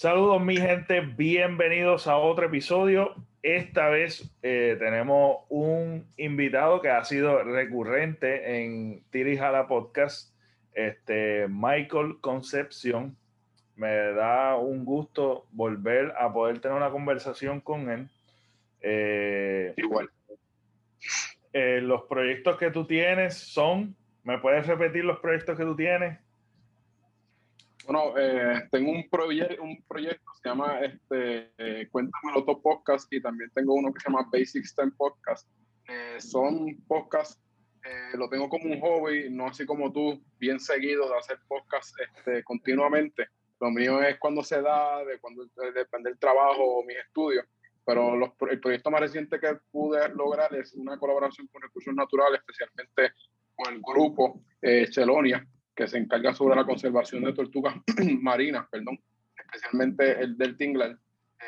Saludos mi gente, bienvenidos a otro episodio. Esta vez eh, tenemos un invitado que ha sido recurrente en Tirijala Podcast, este Michael Concepción. Me da un gusto volver a poder tener una conversación con él. Eh, Igual. Eh, los proyectos que tú tienes son, ¿me puedes repetir los proyectos que tú tienes? Bueno, eh, tengo un, proyecto un proyecto que se llama este, eh, Cuéntamelo Top Podcast y también tengo uno que se llama Basic STEM Podcast. Eh, son podcasts, lo tengo como un hobby, no así como tú, bien seguido de hacer podcasts este, continuamente. Lo mío es cuando se da, de cuando depende del trabajo o mis estudios. Pero los, el proyecto más reciente que pude lograr es una colaboración con Recursos Naturales, especialmente con el grupo Chelonia, que se encarga sobre la conservación de tortugas marinas, perdón, especialmente el del Tingler.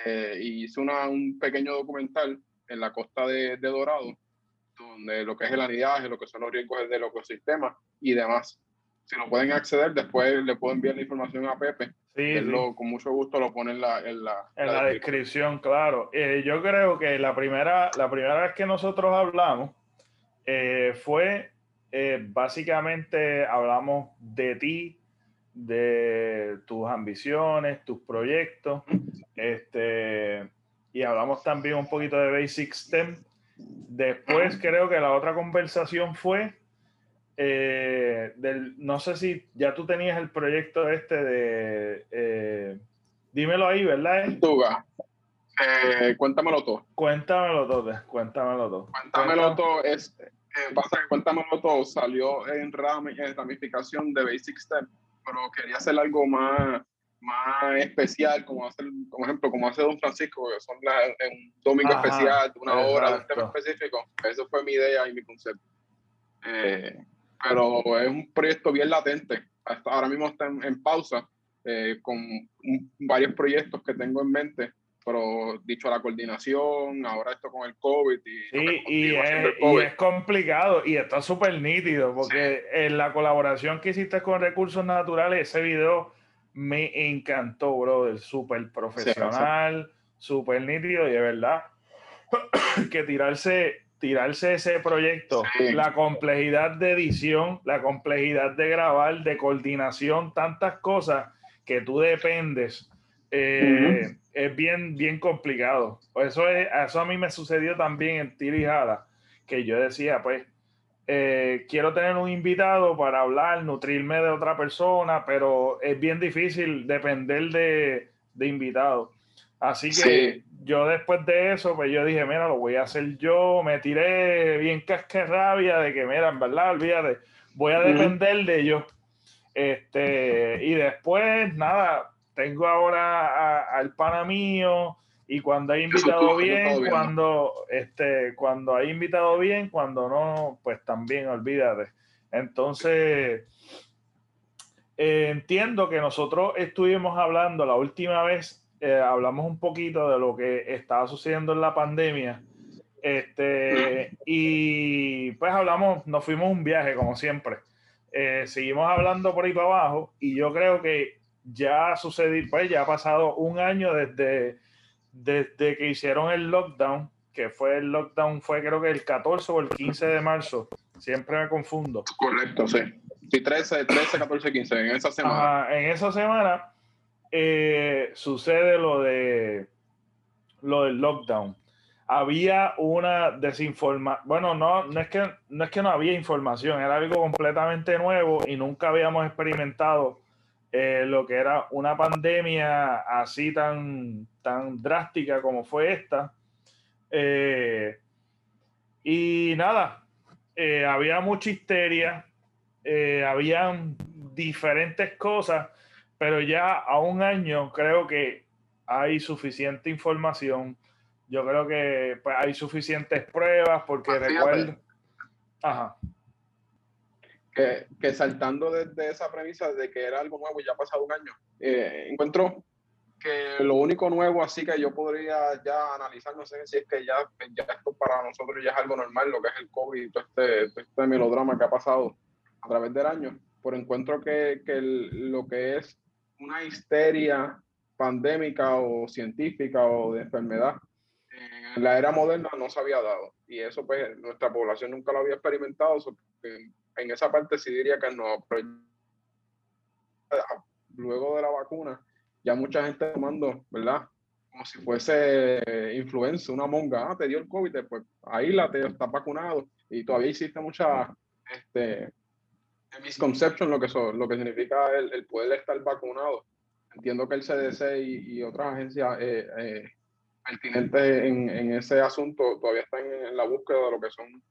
Eh, y hice una, un pequeño documental en la costa de, de, Dorado, donde lo que es el anidaje, lo que son los riesgos del ecosistema y demás. Si lo pueden acceder, después le puedo enviar la información a Pepe. Sí, sí. Lo, con mucho gusto lo pone en la, en la, en la, descripción, claro. Eh, yo creo que la primera, la primera vez que nosotros hablamos eh, fue eh, básicamente hablamos de ti, de tus ambiciones, tus proyectos, este, y hablamos también un poquito de Basic STEM. Después creo que la otra conversación fue eh, del, no sé si ya tú tenías el proyecto este de, eh, dímelo ahí, ¿verdad? Tuga. cuéntamelo todo. Cuéntamelo todo, cuéntamelo todo. Cuéntamelo todo es eh, pasa que Cuéntamelo Todo salió en, en ramificación de Basic STEM, pero quería hacer algo más, más especial, como hacer, como ejemplo, como hace Don Francisco, que son un domingo especial, una hora, de un tema específico. Eso fue mi idea y mi concepto. Eh, pero es un proyecto bien latente. Hasta ahora mismo está en, pausa, eh, con varios proyectos que tengo en mente pero dicho la coordinación, ahora esto con el COVID y, sí, y, es, complicado y está súper nítido porque en la colaboración que hiciste con Recursos Naturales, ese video me encantó, brother, súper profesional, súper nítido y de verdad que tirarse, tirarse ese proyecto, la complejidad de edición, la complejidad de grabar, de coordinación, tantas cosas que tú dependes. Eh, es bien, bien complicado. Eso, es, eso a mí me sucedió también en Tirijada, que yo decía, pues, eh, quiero tener un invitado para hablar, nutrirme de otra persona, pero es bien difícil depender de, de invitados. Así que yo después de eso, pues yo dije, mira, lo voy a hacer yo, me tiré bien cascarrabia de que, mira, en verdad, olvídate, voy a depender de ellos. Este, y después, nada, tengo ahora al pana mío y cuando hay invitado bien, cuando, este, cuando hay invitado bien, cuando no, pues también olvídate. Entonces, eh, entiendo que nosotros estuvimos hablando la última vez, eh, hablamos un poquito de lo que estaba sucediendo en la pandemia. Este, y pues hablamos, nos fuimos un viaje como siempre. Eh, seguimos hablando por ahí para abajo y yo creo que ya ha sucedido, pues ya ha pasado un año desde, desde que hicieron el lockdown, que fue el lockdown, fue creo que el 14 o el 15 de marzo, siempre me confundo. Correcto, sí. Sí, 13, 13 14, 15, en esa semana. en esa semana eh, sucede lo de lo del lockdown. Había una desinformación, bueno, no, no, es que, no es que no había información, era algo completamente nuevo y nunca habíamos experimentado eh, lo que era una pandemia así tan, tan drástica como fue esta. Eh, y nada, eh, había mucha histeria, habían diferentes cosas, pero ya a un año creo que hay suficiente información. Yo creo que pues, hay suficientes pruebas porque recuerdo... Ajá que, saltando desde esa premisa de que era algo nuevo y ya ha pasado un año, eh, encuentro que lo único nuevo así que yo podría ya analizar, no sé si es que ya, ya esto para nosotros ya es algo normal, lo que es el COVID y todo este, este melodrama que ha pasado a través del año, pero encuentro que, que lo que es una histeria pandémica o científica o de enfermedad en la era moderna no se había dado. Y eso, pues, nuestra población nunca lo había experimentado. En esa parte sí diría que no. luego de la vacuna, ya mucha gente tomando, ¿verdad? Como si fuese influenza, una monga, ah, te dio el COVID, pues ahí la te estás vacunado. Y todavía existe mucha este, misconception lo que, lo que significa el, poder estar vacunado. Entiendo que el CDC y, otras agencias eh, eh, pertinentes en, en, ese asunto todavía están en, la búsqueda de lo que son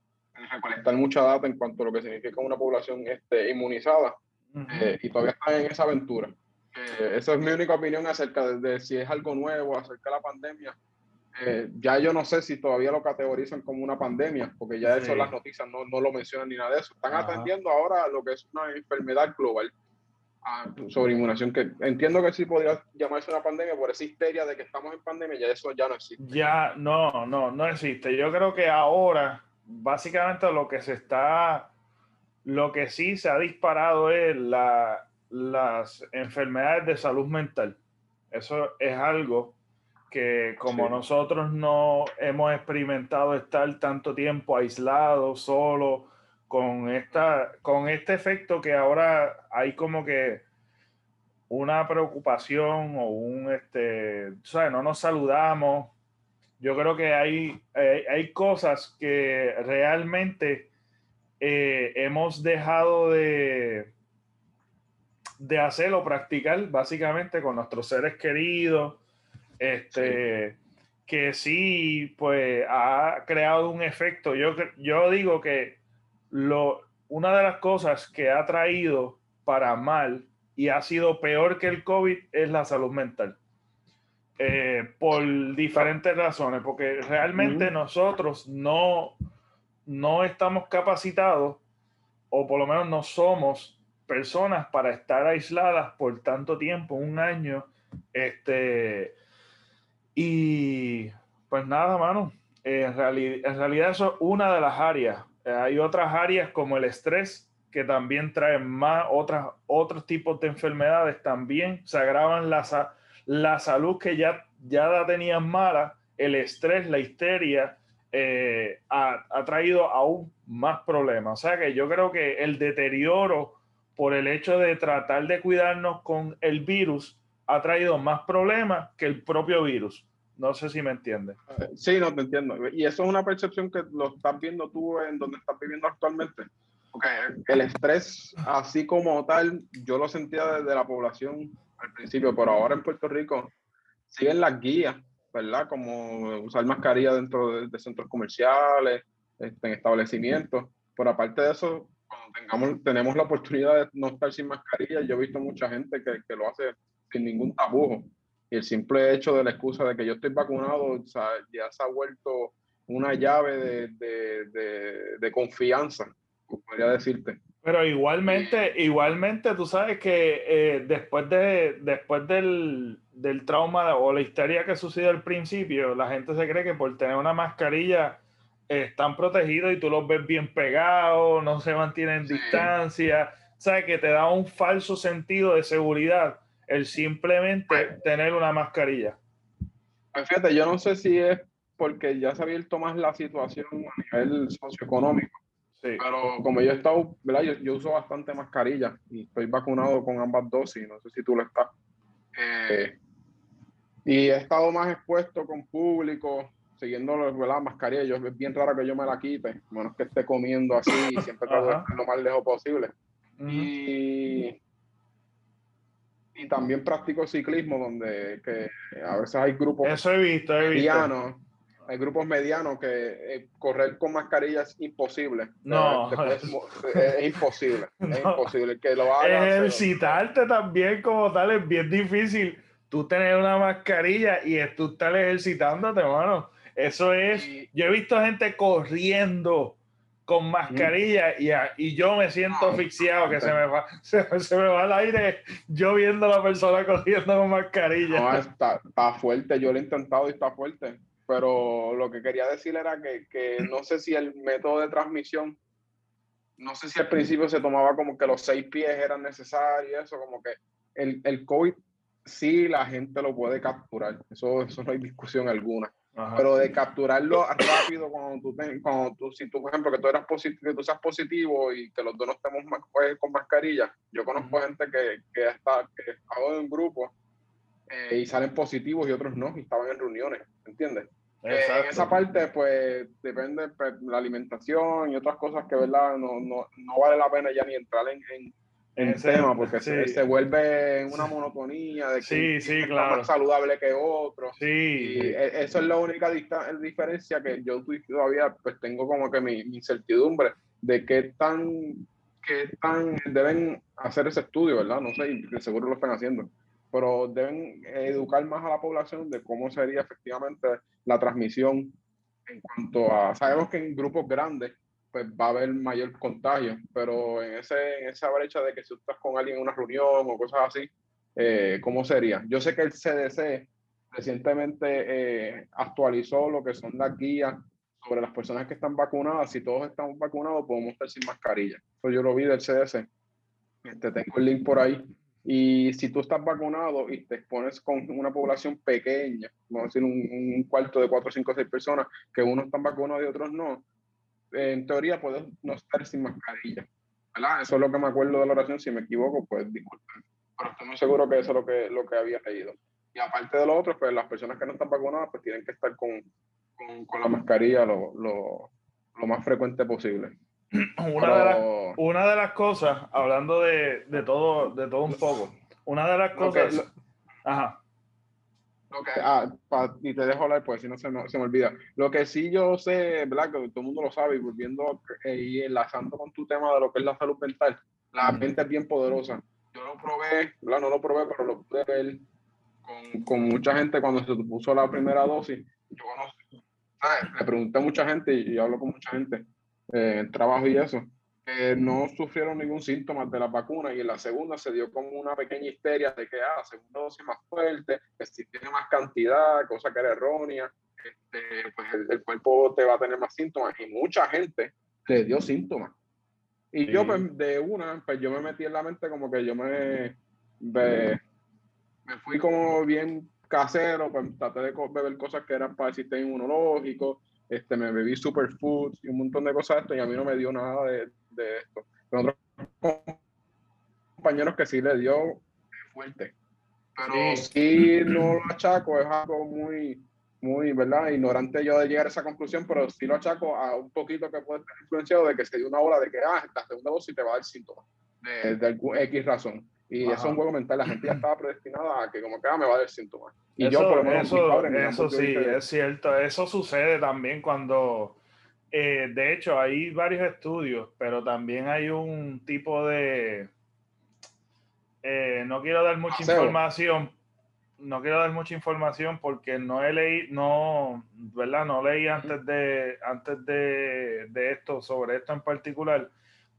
recolectar mucha data en cuanto a lo que significa una población este, inmunizada eh, y todavía están en esa aventura. esa es mi única opinión acerca de, si es algo nuevo, acerca de la pandemia. Eh, ya yo no sé si todavía lo categorizan como una pandemia, porque ya eso las noticias no, no, lo mencionan ni nada de eso. Están atendiendo ahora lo que es una enfermedad global sobre inmunización, que entiendo que sí podría llamarse una pandemia por esa histeria de que estamos en pandemia, ya eso ya no existe. Ya, no, no, no existe. Yo creo que ahora, básicamente lo que se está, lo que sí se ha disparado es la, las enfermedades de salud mental. Eso es algo que como nosotros no hemos experimentado estar tanto tiempo aislados, solo con, esta, con este efecto que ahora hay como que una preocupación o un, este, ¿sabes? No nos saludamos. Yo creo que hay, eh, hay cosas que realmente eh, hemos dejado de, de hacer o practicar básicamente con nuestros seres queridos, este, que sí, pues ha creado un efecto. Yo, yo digo que lo, una de las cosas que ha traído para mal y ha sido peor que el COVID es la salud mental. Eh, por diferentes razones, porque realmente nosotros no, no estamos capacitados, o por lo menos no somos personas para estar aisladas por tanto tiempo, un año. Este, y pues nada, mano, en, en realidad eso es una de las áreas hay otras áreas como el estrés que también traen más otras, otros tipos de enfermedades, también se agravan la, la salud que ya, ya la tenían mala, el estrés, la histeria, eh, ha, ha, traído aún más problemas. O sea que yo creo que el deterioro por el hecho de tratar de cuidarnos con el virus ha traído más problemas que el propio virus. No sé si me entiendes. Sí, no te entiendo. Y eso es una percepción que lo estás viendo tú en donde estás viviendo actualmente. Okay. El estrés, así como tal, yo lo sentía desde la población al principio, pero ahora en Puerto Rico siguen las guías, ¿verdad? Como usar mascarilla dentro de, centros comerciales, este, en establecimientos. Por aparte de eso, cuando tengamos, tenemos la oportunidad de no estar sin mascarilla, yo he visto mucha gente que, que lo hace sin ningún tabujo. Y el simple hecho de la excusa de que yo estoy vacunado ya se ha vuelto una llave de, de, de, confianza, podría decirte. Pero igualmente, igualmente tú sabes que eh, después, de, después del, del, trauma o la histeria que sucedió al principio, la gente se cree que por tener una mascarilla están protegidos y tú los ves bien pegados, no se mantienen en distancia, sabes que te da un falso sentido de seguridad el simplemente tener una mascarilla. Pues fíjate, yo no sé si es porque ya se ha abierto más la situación a nivel socioeconómico. Sí. Pero como yo he estado, ¿verdad? Yo, uso bastante mascarilla y estoy vacunado con ambas dosis, no sé si tú lo estás. Eh, y he estado más expuesto con público, siguiendo la mascarilla. Yo, es bien raro que yo me la quite, menos que esté comiendo así y siempre trato de estar lo más lejos posible. Y y también practico ciclismo donde que a veces hay grupos Eso he visto, he medianos, hay grupos medianos que eh, correr con mascarilla es imposible. No, es, imposible, es imposible que lo hagas. Ejercitarte también como tal es bien difícil. Tú tener una mascarilla y tú estar ejercitándote, mano. Eso es, yo he visto gente corriendo con mascarilla y, y yo me siento ah, asfixiado que se me, va, se, me va el aire yo viendo a la persona corriendo con mascarilla. No, está, está, fuerte, yo lo he intentado y está fuerte, pero lo que quería decir era que, que, no sé si el método de transmisión, no sé si al principio se tomaba como que los seis pies eran necesarios, eso como que el, el COVID sí la gente lo puede capturar, eso, eso no hay discusión alguna. Pero de capturarlo rápido cuando tú, cuando tú, si tú, por ejemplo, que tú eras positivo, que tú seas positivo y que los dos no estemos pues, con mascarilla. Yo conozco gente que, que, está, que estaba en un grupo eh, y salen positivos y otros no, y estaban en reuniones, ¿entiendes? Eh, en esa parte, pues, depende pues, la alimentación y otras cosas que, ¿verdad? No, no, no vale la pena ya ni entrar en, en en el tema, porque se, vuelve una monotonía de que sí, sí, claro. más saludable que otro. Sí. Y e, eso es la única diferencia que yo todavía pues tengo como que mi, incertidumbre de qué tan, qué tan deben hacer ese estudio, ¿verdad? No sé, y seguro lo están haciendo, pero deben educar más a la población de cómo sería efectivamente la transmisión en cuanto a, sabemos que en grupos grandes pues va a haber mayor contagio, pero en, ese, en esa brecha de que si estás con alguien en una reunión o cosas así, eh, ¿cómo sería? Yo sé que el CDC recientemente eh, actualizó lo que son las guías sobre las personas que están vacunadas. Si todos estamos vacunados, podemos estar sin mascarilla. Eso yo lo vi del CDC. Este, tengo el link por ahí. Y si tú estás vacunado y te expones con una población pequeña, vamos a decir un, cuarto de cuatro, cinco, seis personas, que unos están vacunados y otros no, en teoría puedes no estar sin mascarilla. ¿verdad? Eso es lo que me acuerdo de la oración. Si me equivoco, pues disculpen. Pero estoy muy seguro que eso es lo que, lo que había leído. Y aparte de lo otro, pues las personas que no están vacunadas, pues tienen que estar con, con, con la mascarilla lo, lo, lo, más frecuente posible. Una, de las, una de las cosas, hablando de, de, todo, de todo un poco, una de las cosas... ajá. Ah, y te dejo hablar, pues si no se me, se me, olvida. Lo que sí yo sé, ¿verdad? Que todo el mundo lo sabe, y volviendo eh, y enlazando con tu tema de lo que es la salud mental, la mente es bien poderosa. Yo lo probé, ¿verdad? No lo probé, pero lo pude ver con, con mucha gente cuando se puso la primera dosis. Yo conozco, Le pregunté a mucha gente y, hablo con mucha gente eh, en trabajo y eso no sufrieron ningún síntoma de la vacuna y en la segunda se dio como una pequeña histeria de que, ah, segunda dosis más fuerte, que si tiene más cantidad, cosa que era errónea, este, pues el, cuerpo te va a tener más síntomas y mucha gente le dio síntomas. Y yo pues de una, pues yo me metí en la mente como que yo me, me, fui. como bien casero, pues traté de beber cosas que eran para el sistema inmunológico, este, me bebí superfoods y un montón de cosas esto y a mí no me dio nada de, de esto. Pero otros compañeros que sí le dio fuerte. Pero sí, no lo achaco, es algo muy, muy, ¿verdad? Ignorante yo de llegar a esa conclusión, pero sí lo achaco a un poquito que puede estar influenciado de que se dio una ola de que, ah, la segunda dosis te va a dar síntomas de, de X razón. Y eso es un juego mental. La gente ya estaba predestinada a que, como que ah, me va a dar síntomas. Y eso, yo, por lo menos, eso, eso sí, es cierto. Eso sucede también cuando. Eh, de hecho, hay varios estudios, pero también hay un tipo de. Eh, no quiero dar mucha información. No quiero dar mucha información porque no he leído, no, ¿verdad? No leí antes de, antes de, de esto, sobre esto en particular,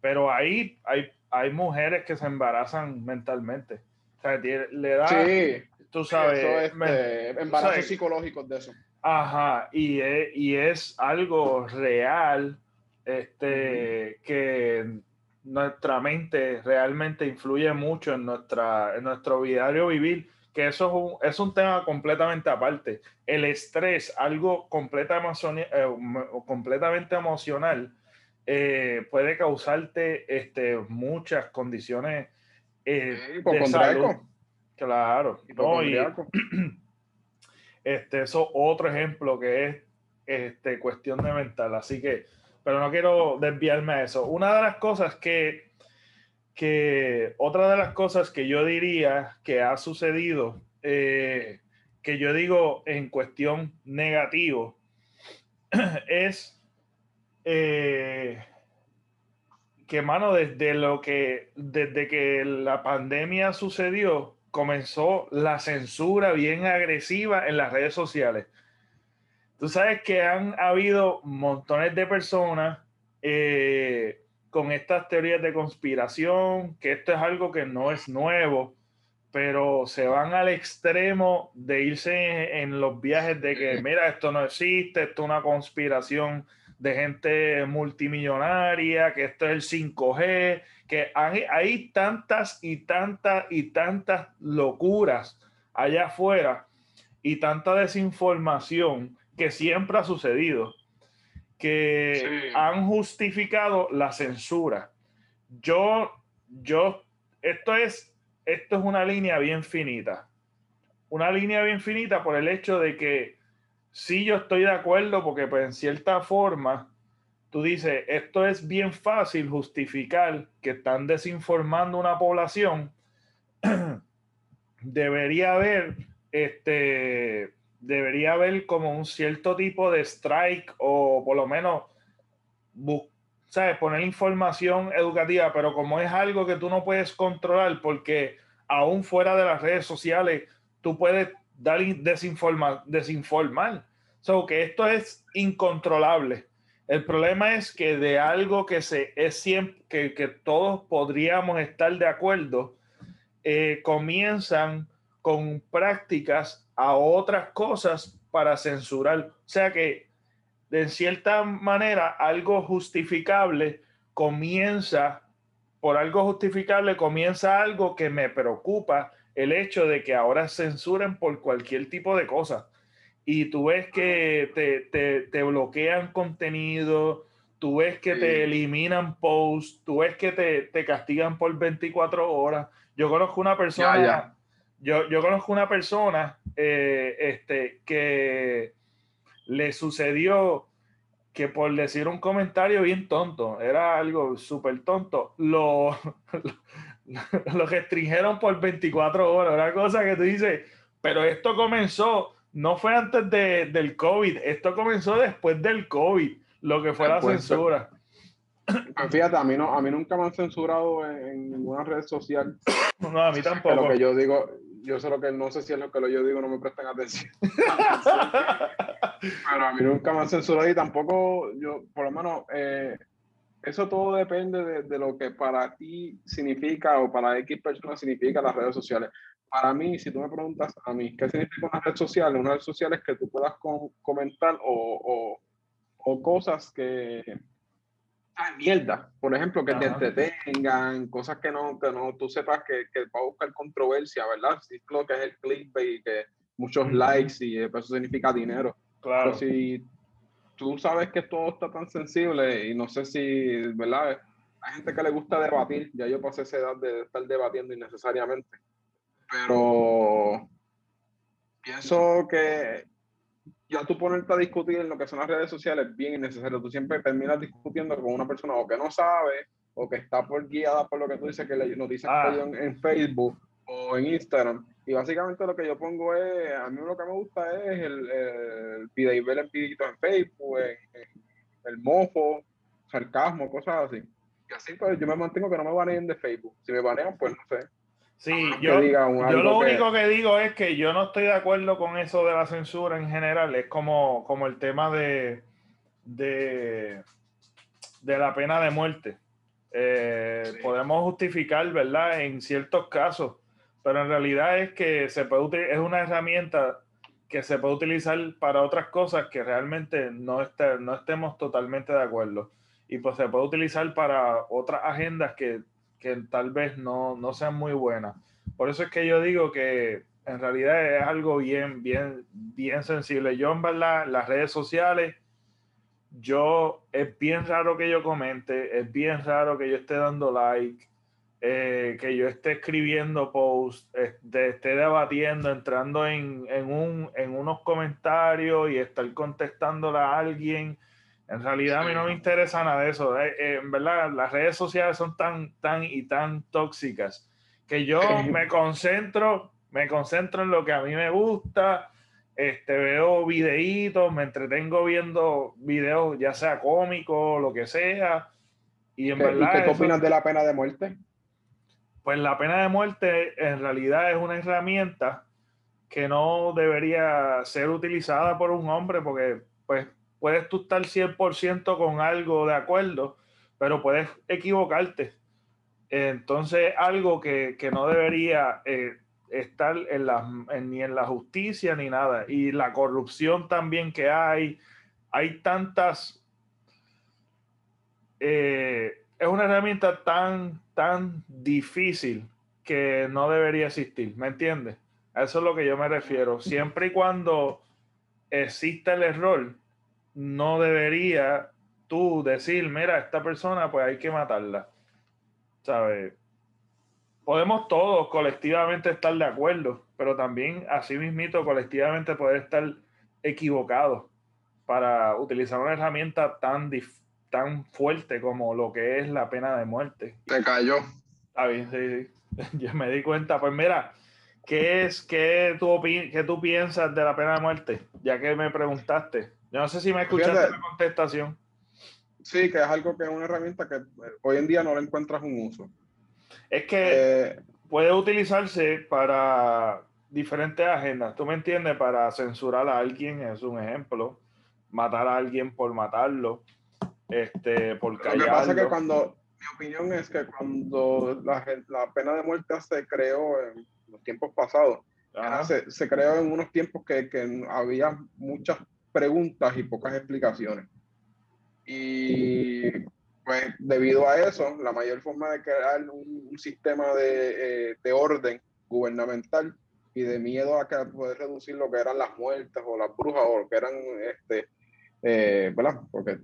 pero ahí hay hay mujeres que se embarazan mentalmente. O sea, le da, sí, tú sabes, eso este, embarazos psicológicos de eso. Ajá, y es, y es algo real este, que nuestra mente realmente influye mucho en, nuestra, en nuestro diario vivir, que eso es un, es un tema completamente aparte. El estrés, algo completamente, eh, completamente emocional, eh, puede causarte este, muchas condiciones eh, de salud. Claro. este, eso otro ejemplo que es este, cuestión de mental. Así que, pero no quiero desviarme a eso. Una de las cosas que, que otra de las cosas que yo diría que ha sucedido, eh, que yo digo en cuestión negativo, es eh, que, mano, desde lo que, desde que la pandemia sucedió, comenzó la censura bien agresiva en las redes sociales. Tú sabes que han habido montones de personas eh, con estas teorías de conspiración, que esto es algo que no es nuevo, pero se van al extremo de irse en los viajes de que, mira, esto no existe, esto es una conspiración de gente multimillonaria, que esto es el 5G, que hay, hay tantas y tantas y tantas locuras allá afuera y tanta desinformación que siempre ha sucedido, que han justificado la censura. Yo, yo, esto es, esto es una línea bien finita. Una línea bien finita por el hecho de que sí yo estoy de acuerdo porque pues en cierta forma tú dices, esto es bien fácil justificar que están desinformando una población. debería haber, este, debería haber como un cierto tipo de strike o por lo menos, ¿sabes? Poner información educativa, pero como es algo que tú no puedes controlar porque aún fuera de las redes sociales, tú puedes dar desinformar, desinformar. So que esto es incontrolable. El problema es que de algo que se es siempre que, que todos podríamos estar de acuerdo, eh, comienzan con prácticas a otras cosas para censurar. O sea que de cierta manera algo justificable comienza, por algo justificable comienza algo que me preocupa, el hecho de que ahora censuren por cualquier tipo de cosa. Y tú ves que te, bloquean contenido, tú ves que te eliminan posts, tú ves que te, castigan por 24 horas. Yo conozco una persona, Yo, yo conozco una persona eh, este, que le sucedió que por decir un comentario bien tonto, era algo súper tonto, lo, lo restringieron por 24 horas, una cosa que tú dices, pero esto comenzó no fue antes de, del COVID, esto comenzó después del COVID, lo que fue la censura. Pues fíjate, a mí, no, a mí nunca me han censurado en, ninguna red social. No, a mí tampoco. Lo que yo digo, yo sé lo que no sé si es lo que yo digo, no me prestan atención. Pero a mí nunca me han censurado y tampoco, yo, por lo menos, eh, eso todo depende de, de, lo que para ti significa o para X personas significa las redes sociales para mí, si tú me preguntas a mí, ¿qué significa una red social? Una red social es que tú puedas comentar o, o, cosas que... Ah, mierda, por ejemplo, que te entretengan, cosas que no, que no tú sepas que, que va a buscar controversia, ¿verdad? Sí, lo que es el clickbait, que muchos likes y eso significa dinero. Claro. Pero si tú sabes que todo está tan sensible y no sé si, ¿verdad? Hay gente que le gusta debatir, ya yo pasé esa edad de estar debatiendo innecesariamente pero pienso que ya tú ponerte a discutir en lo que son las redes sociales es bien innecesario. Tú siempre terminas discutiendo con una persona o que no sabe o que está por guiada por lo que tú dices que le noticias ah. en, Facebook o en Instagram. Y básicamente lo que yo pongo es, a mí lo que me gusta es el, el pide y ver el pidito en Facebook, el mofo, sarcasmo, cosas así. Y así pues yo me mantengo que no me baneen de Facebook. Si me banean, pues no sé. Sí, yo, yo lo único que digo es que yo no estoy de acuerdo con eso de la censura en general. Es como, como el tema de, de, de la pena de muerte. Eh, podemos justificar, ¿verdad? En ciertos casos, pero en realidad es que se puede es una herramienta que se puede utilizar para otras cosas que realmente no, no estemos totalmente de acuerdo. Y pues se puede utilizar para otras agendas que que tal vez no, no sean muy buenas. Por eso es que yo digo que en realidad es algo bien, bien, bien sensible. Yo en verdad, las redes sociales, yo, es bien raro que yo comente, es bien raro que yo esté dando like, eh, que yo esté escribiendo posts, esté debatiendo, entrando en, en, un, en unos comentarios y estar contestándole a alguien en realidad a mí no me interesa nada de eso. Eh, eh, en verdad, las redes sociales son tan, tan y tan tóxicas que yo me concentro, me concentro en lo que a mí me gusta. Este, veo videitos, me entretengo viendo videos, ya sea cómicos, lo que sea. Y en verdad. ¿Y qué opinas de la pena de muerte? Pues la pena de muerte en realidad es una herramienta que no debería ser utilizada por un hombre porque, pues, puedes tú estar 100% con algo de acuerdo, pero puedes equivocarte. Entonces, algo que, no debería eh, estar en la, ni en la justicia ni nada. Y la corrupción también que hay, hay tantas... Eh, es una herramienta tan, tan difícil que no debería existir, ¿me entiendes? A eso es lo que yo me refiero. Siempre y cuando exista el error, no debería tú decir, mira, esta persona pues hay que matarla. ¿Sabes? Podemos todos colectivamente estar de acuerdo, pero también así mismito colectivamente poder estar equivocados para utilizar una herramienta tan, tan fuerte como lo que es la pena de muerte. Te cayó. Está bien, sí, sí. Yo me di cuenta. Pues mira, ¿qué es, qué tú, qué tú piensas de la pena de muerte? Ya que me preguntaste. Yo no sé si me escuchaste la contestación. Sí, que es algo que es una herramienta que eh, hoy en día no le encuentras un uso. Es que eh, puede utilizarse para diferentes agendas. ¿Tú me entiendes? Para censurar a alguien es un ejemplo matar a alguien por matarlo, este, por callarlo. Lo que pasa es que cuando, mi opinión es que cuando la, la pena de muerte se creó en los tiempos pasados, se, se, creó en unos tiempos que, que, había muchas preguntas y pocas explicaciones. Y pues debido a eso, la mayor forma de crear un, un sistema de, eh, de, orden gubernamental y de miedo a que poder reducir lo que eran las muertes o las brujas o lo que eran este, eh, ¿verdad? Porque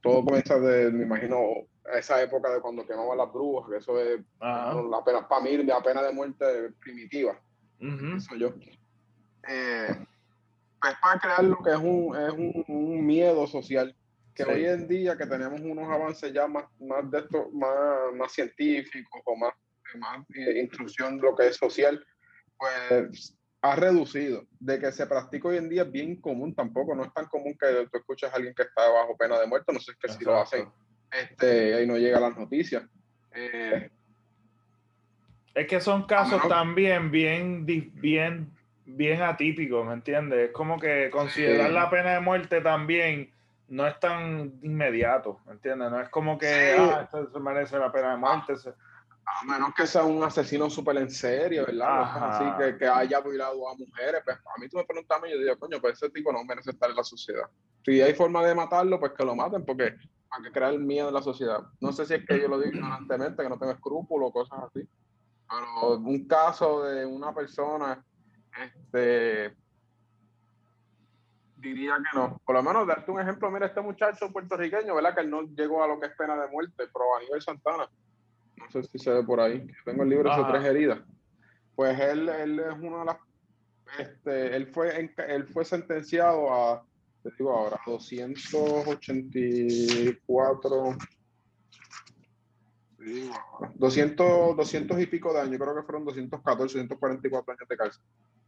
todo comienza de, me imagino, esa época de cuando quemaban las brujas, que eso es la pena, para mí, la pena de muerte primitiva. Eso yo. Eh, pues para crear lo que es un, es un, miedo social, que hoy en día que tenemos unos avances ya más, más de esto, más, más científicos o más, más eh, instrucción de lo que es social, pues ha reducido. De que se practica hoy en día es bien común, tampoco, no es tan común que tú escuches a alguien que está bajo pena de muerte, no sé que si lo hacen, este, ahí no llega a las noticias. Eh, es que son casos también bien, bien, bien atípicos, ¿me entiendes? Es como que considerar la pena de muerte también no es tan inmediato, ¿me entiendes? No es como que, ah, esto se merece la pena de muerte. A menos que sea un asesino súper en serio, ¿verdad? Así que, que, haya violado a mujeres. Pues a mí tú me preguntas y yo digo, coño, pues ese tipo no merece estar en la sociedad. Si hay forma de matarlo, pues que lo maten, porque hay que crear el miedo en la sociedad. No sé si es que yo lo digo ignorantemente, que no tengo escrúpulos, cosas así. Pero un caso de una persona, este, diría que no. Por lo menos darte un ejemplo, mira, este muchacho puertorriqueño, ¿verdad? Que él no llegó a lo que es pena de muerte, pero a nivel Santana no sé si se ve por ahí, tengo el libro de tres heridas. Pues él, él es una de las, este, él fue, él fue sentenciado a, te digo ahora, 284, 200, 200 y pico de años, creo que fueron 214, 244 años de cárcel.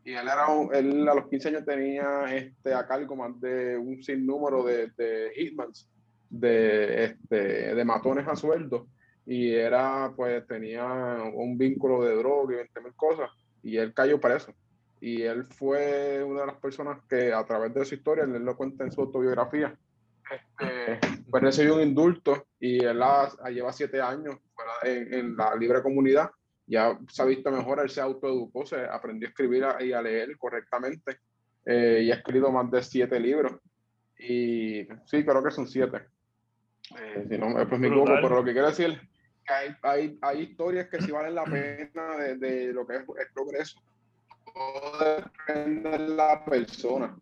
Y él, era él a los 15 años tenía este, a cargo más de un sinnúmero de, de hitmans, de, este, de matones a sueldo y era, pues tenía un vínculo de droga y 20 mil cosas, y él cayó preso. Y él fue una de las personas que a través de su historia, él lo cuenta en su autobiografía, este, pues recibió un indulto y él lleva siete años en, la libre comunidad. Ya se ha visto mejor, él se autoeducó, se aprendió a escribir y a leer correctamente eh, y ha escrito más de siete libros. Y sí, creo que son siete. Eh, si no, pues me equivoco, pero lo que quiero decir hay, hay, hay, historias que sí valen la pena de, de lo que es el progreso. Todo depende de la persona.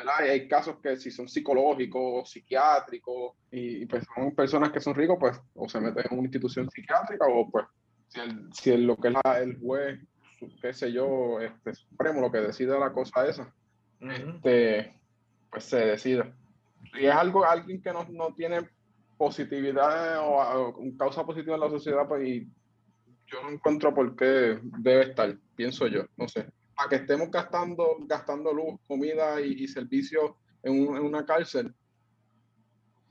¿verdad? hay casos que si son psicológicos, psiquiátricos, y, pues son personas que son ricos, pues o se meten en una institución psiquiátrica o pues si, el, si lo que es el juez, qué sé yo, este supremo, lo que decide la cosa esa, este, pues se decide. Y es algo, alguien que no, no tiene positividad o, un causa positiva en la sociedad, pues y yo no encuentro por qué debe estar, pienso yo, no sé. A que estemos gastando, gastando luz, comida y, y servicios en, una cárcel.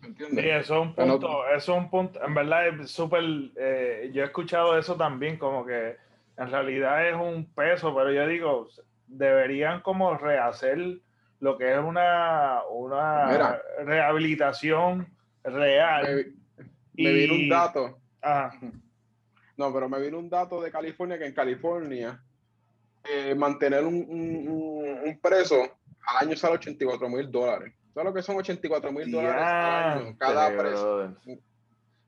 ¿Me entiendes? Sí, eso es un punto, eso es un punto, en verdad es súper, eh, yo he escuchado eso también, como que en realidad es un peso, pero yo digo, deberían como rehacer lo que es una, una rehabilitación real. Me, vino un dato. No, pero me vino un dato de California que en California eh, mantener un, un, preso al año sale 84 mil dólares. ¿Sabes lo que son 84 mil dólares al año cada preso?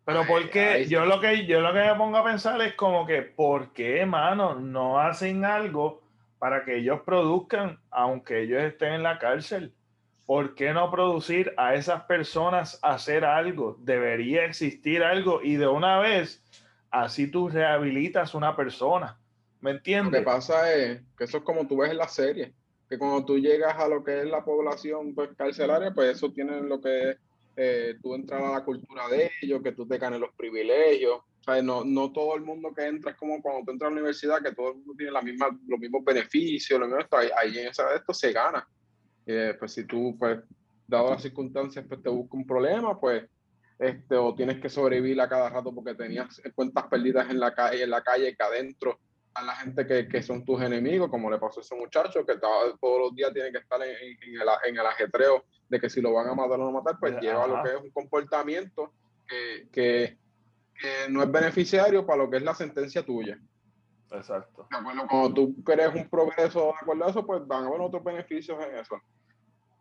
Pero porque yo lo que yo lo que me pongo a pensar es como que ¿por qué, mano, no hacen algo para que ellos produzcan, aunque ellos estén en la cárcel. ¿Por qué no producir a esas personas hacer algo? Debería existir algo y de una vez, así tú rehabilitas una persona. ¿Me entiendes? Lo que pasa es que eso es como tú ves en la serie, que cuando tú llegas a lo que es la población pues, carcelaria, pues eso tiene lo que es eh, tú entrar a la cultura de ellos, que tú te ganes los privilegios. O sea, no, no todo el mundo que entra es como cuando tú entras a la universidad, que todo el mundo tiene la misma, los mismos beneficios, lo mismo, ahí, ahí en esa, esto se gana. Eh, pues si tú, pues, dado las circunstancias, pues te busca un problema, pues, este, o tienes que sobrevivir a cada rato porque tenías cuentas perdidas en la calle, en la calle que adentro a la gente que, que, son tus enemigos, como le pasó a ese muchacho, que todos los días tiene que estar en, en, el, en, el, ajetreo de que si lo van a matar o no matar, pues lleva lo que es un comportamiento que, que, que, no es beneficiario para lo que es la sentencia tuya. Exacto. De acuerdo, cuando tú quieres un progreso de acuerdo a eso, pues van a haber otros beneficios en eso.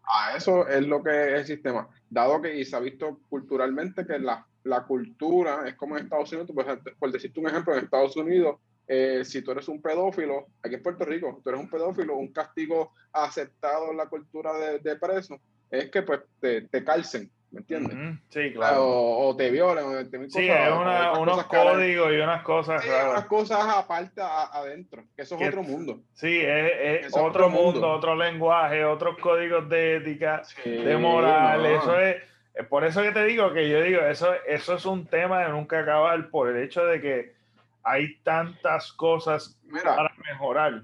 A eso es lo que es el sistema. Dado que y se ha visto culturalmente que la, la cultura es como en Estados Unidos, pues, por decirte un ejemplo, en Estados Unidos eh, si tú eres un pedófilo, aquí en Puerto Rico, tú eres un pedófilo, un castigo aceptado en la cultura de, de preso es que pues te, te calcen, ¿me entiendes? Sí, claro. O, te violen, o te Sí, es unos códigos y unas cosas. Sí, unas cosas aparte adentro, que eso es otro mundo. Sí, es, otro, mundo, otro lenguaje, otros códigos de ética, de moral, eso es. Por eso que te digo que yo digo, eso, eso es un tema de nunca acabar por el hecho de que hay tantas cosas para mejorar.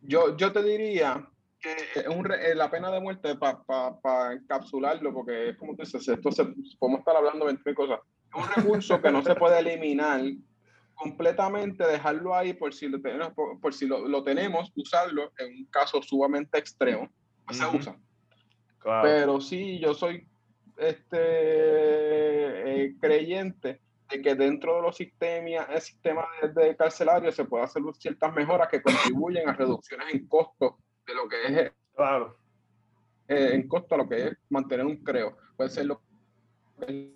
Yo, yo te diría que es un, eh, la pena de muerte para encapsularlo, porque es como tú dices, esto se, podemos estar hablando de 20 cosas. Es un recurso que no se puede eliminar completamente, dejarlo ahí por si lo tenemos, por, si lo, lo, tenemos, usarlo en un caso sumamente extremo, se usa. Pero sí, yo soy este eh, creyente de que dentro de los sistemas, el sistema de, carcelario se puede hacer ciertas mejoras que contribuyen a reducciones en costo de lo que es claro. Eh, en costo a lo que es mantener un creo. Puede ser lo que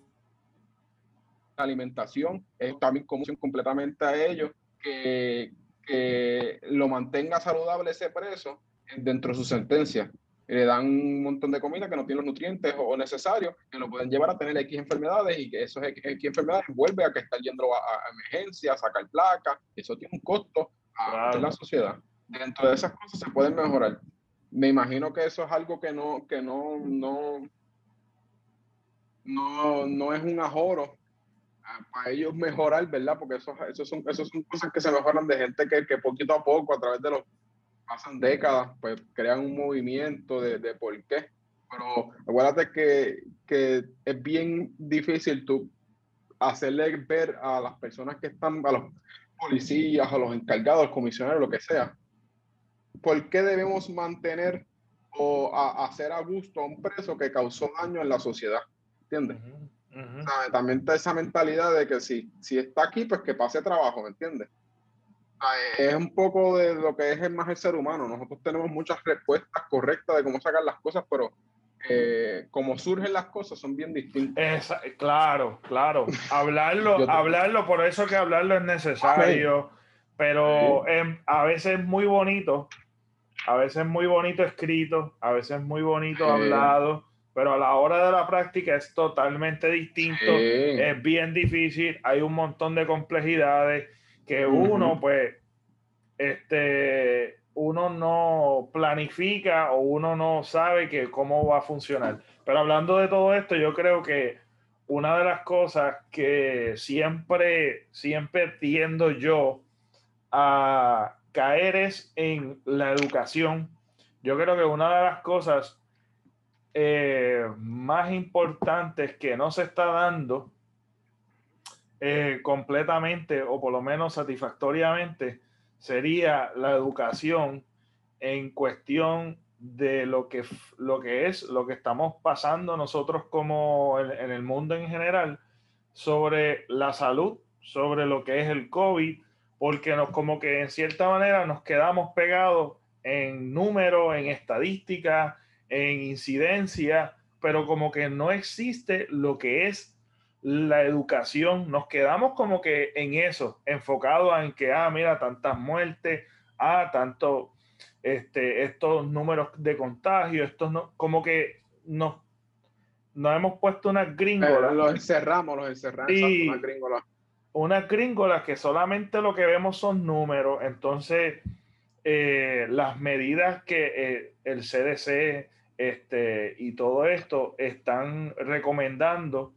la alimentación, es también como completamente a ellos que, que lo mantenga saludable ese preso dentro de su sentencia le dan un montón de comida que no tiene los nutrientes o, necesarios, que lo pueden llevar a tener X enfermedades y que esos X, enfermedades vuelve a que están yendo a, a emergencia, a sacar placa, eso tiene un costo a, la sociedad. Dentro de esas cosas se pueden mejorar. Me imagino que eso es algo que no, que no, no, no, no es un ajoro para ellos mejorar, ¿verdad? Porque eso, eso, son, eso son cosas que se mejoran de gente que, que poquito a poco, a través de los pasan décadas, pues crean un movimiento de, de por qué. Pero acuérdate que, que, es bien difícil tú hacerle ver a las personas que están, a los policías, a los encargados, comisioneros, lo que sea, por qué debemos mantener o hacer a gusto a un preso que causó daño en la sociedad. ¿Entiendes? también está esa mentalidad de que si, si está aquí, pues que pase trabajo, ¿me entiendes? es un poco de lo que es más el ser humano. Nosotros tenemos muchas respuestas correctas de cómo sacar las cosas, pero eh, como surgen las cosas son bien distintas. claro, claro. Hablarlo, hablarlo, por eso que hablarlo es necesario, pero a veces es muy bonito, a veces es muy bonito escrito, a veces es muy bonito hablado, pero a la hora de la práctica es totalmente distinto, es bien difícil, hay un montón de complejidades que uno, pues, este, uno no planifica o uno no sabe que cómo va a funcionar. Pero hablando de todo esto, yo creo que una de las cosas que siempre, siempre tiendo yo a caer es en la educación. Yo creo que una de las cosas eh, más importantes que no se está dando eh, completamente o por lo menos satisfactoriamente sería la educación en cuestión de lo que, lo que es, lo que estamos pasando nosotros como en, el mundo en general sobre la salud, sobre lo que es el COVID, porque nos como que en cierta manera nos quedamos pegados en números, en estadísticas, en incidencia, pero como que no existe lo que es la educación, nos quedamos como que en eso, enfocado en que, ah, mira, tantas muertes, ah, tanto, este, estos números de contagio, estos no, como que nos, nos hemos puesto unas gringolas. los encerramos, los encerramos, unas gringolas. Unas gringolas que solamente lo que vemos son números, entonces eh, las medidas que eh, el CDC este, y todo esto están recomendando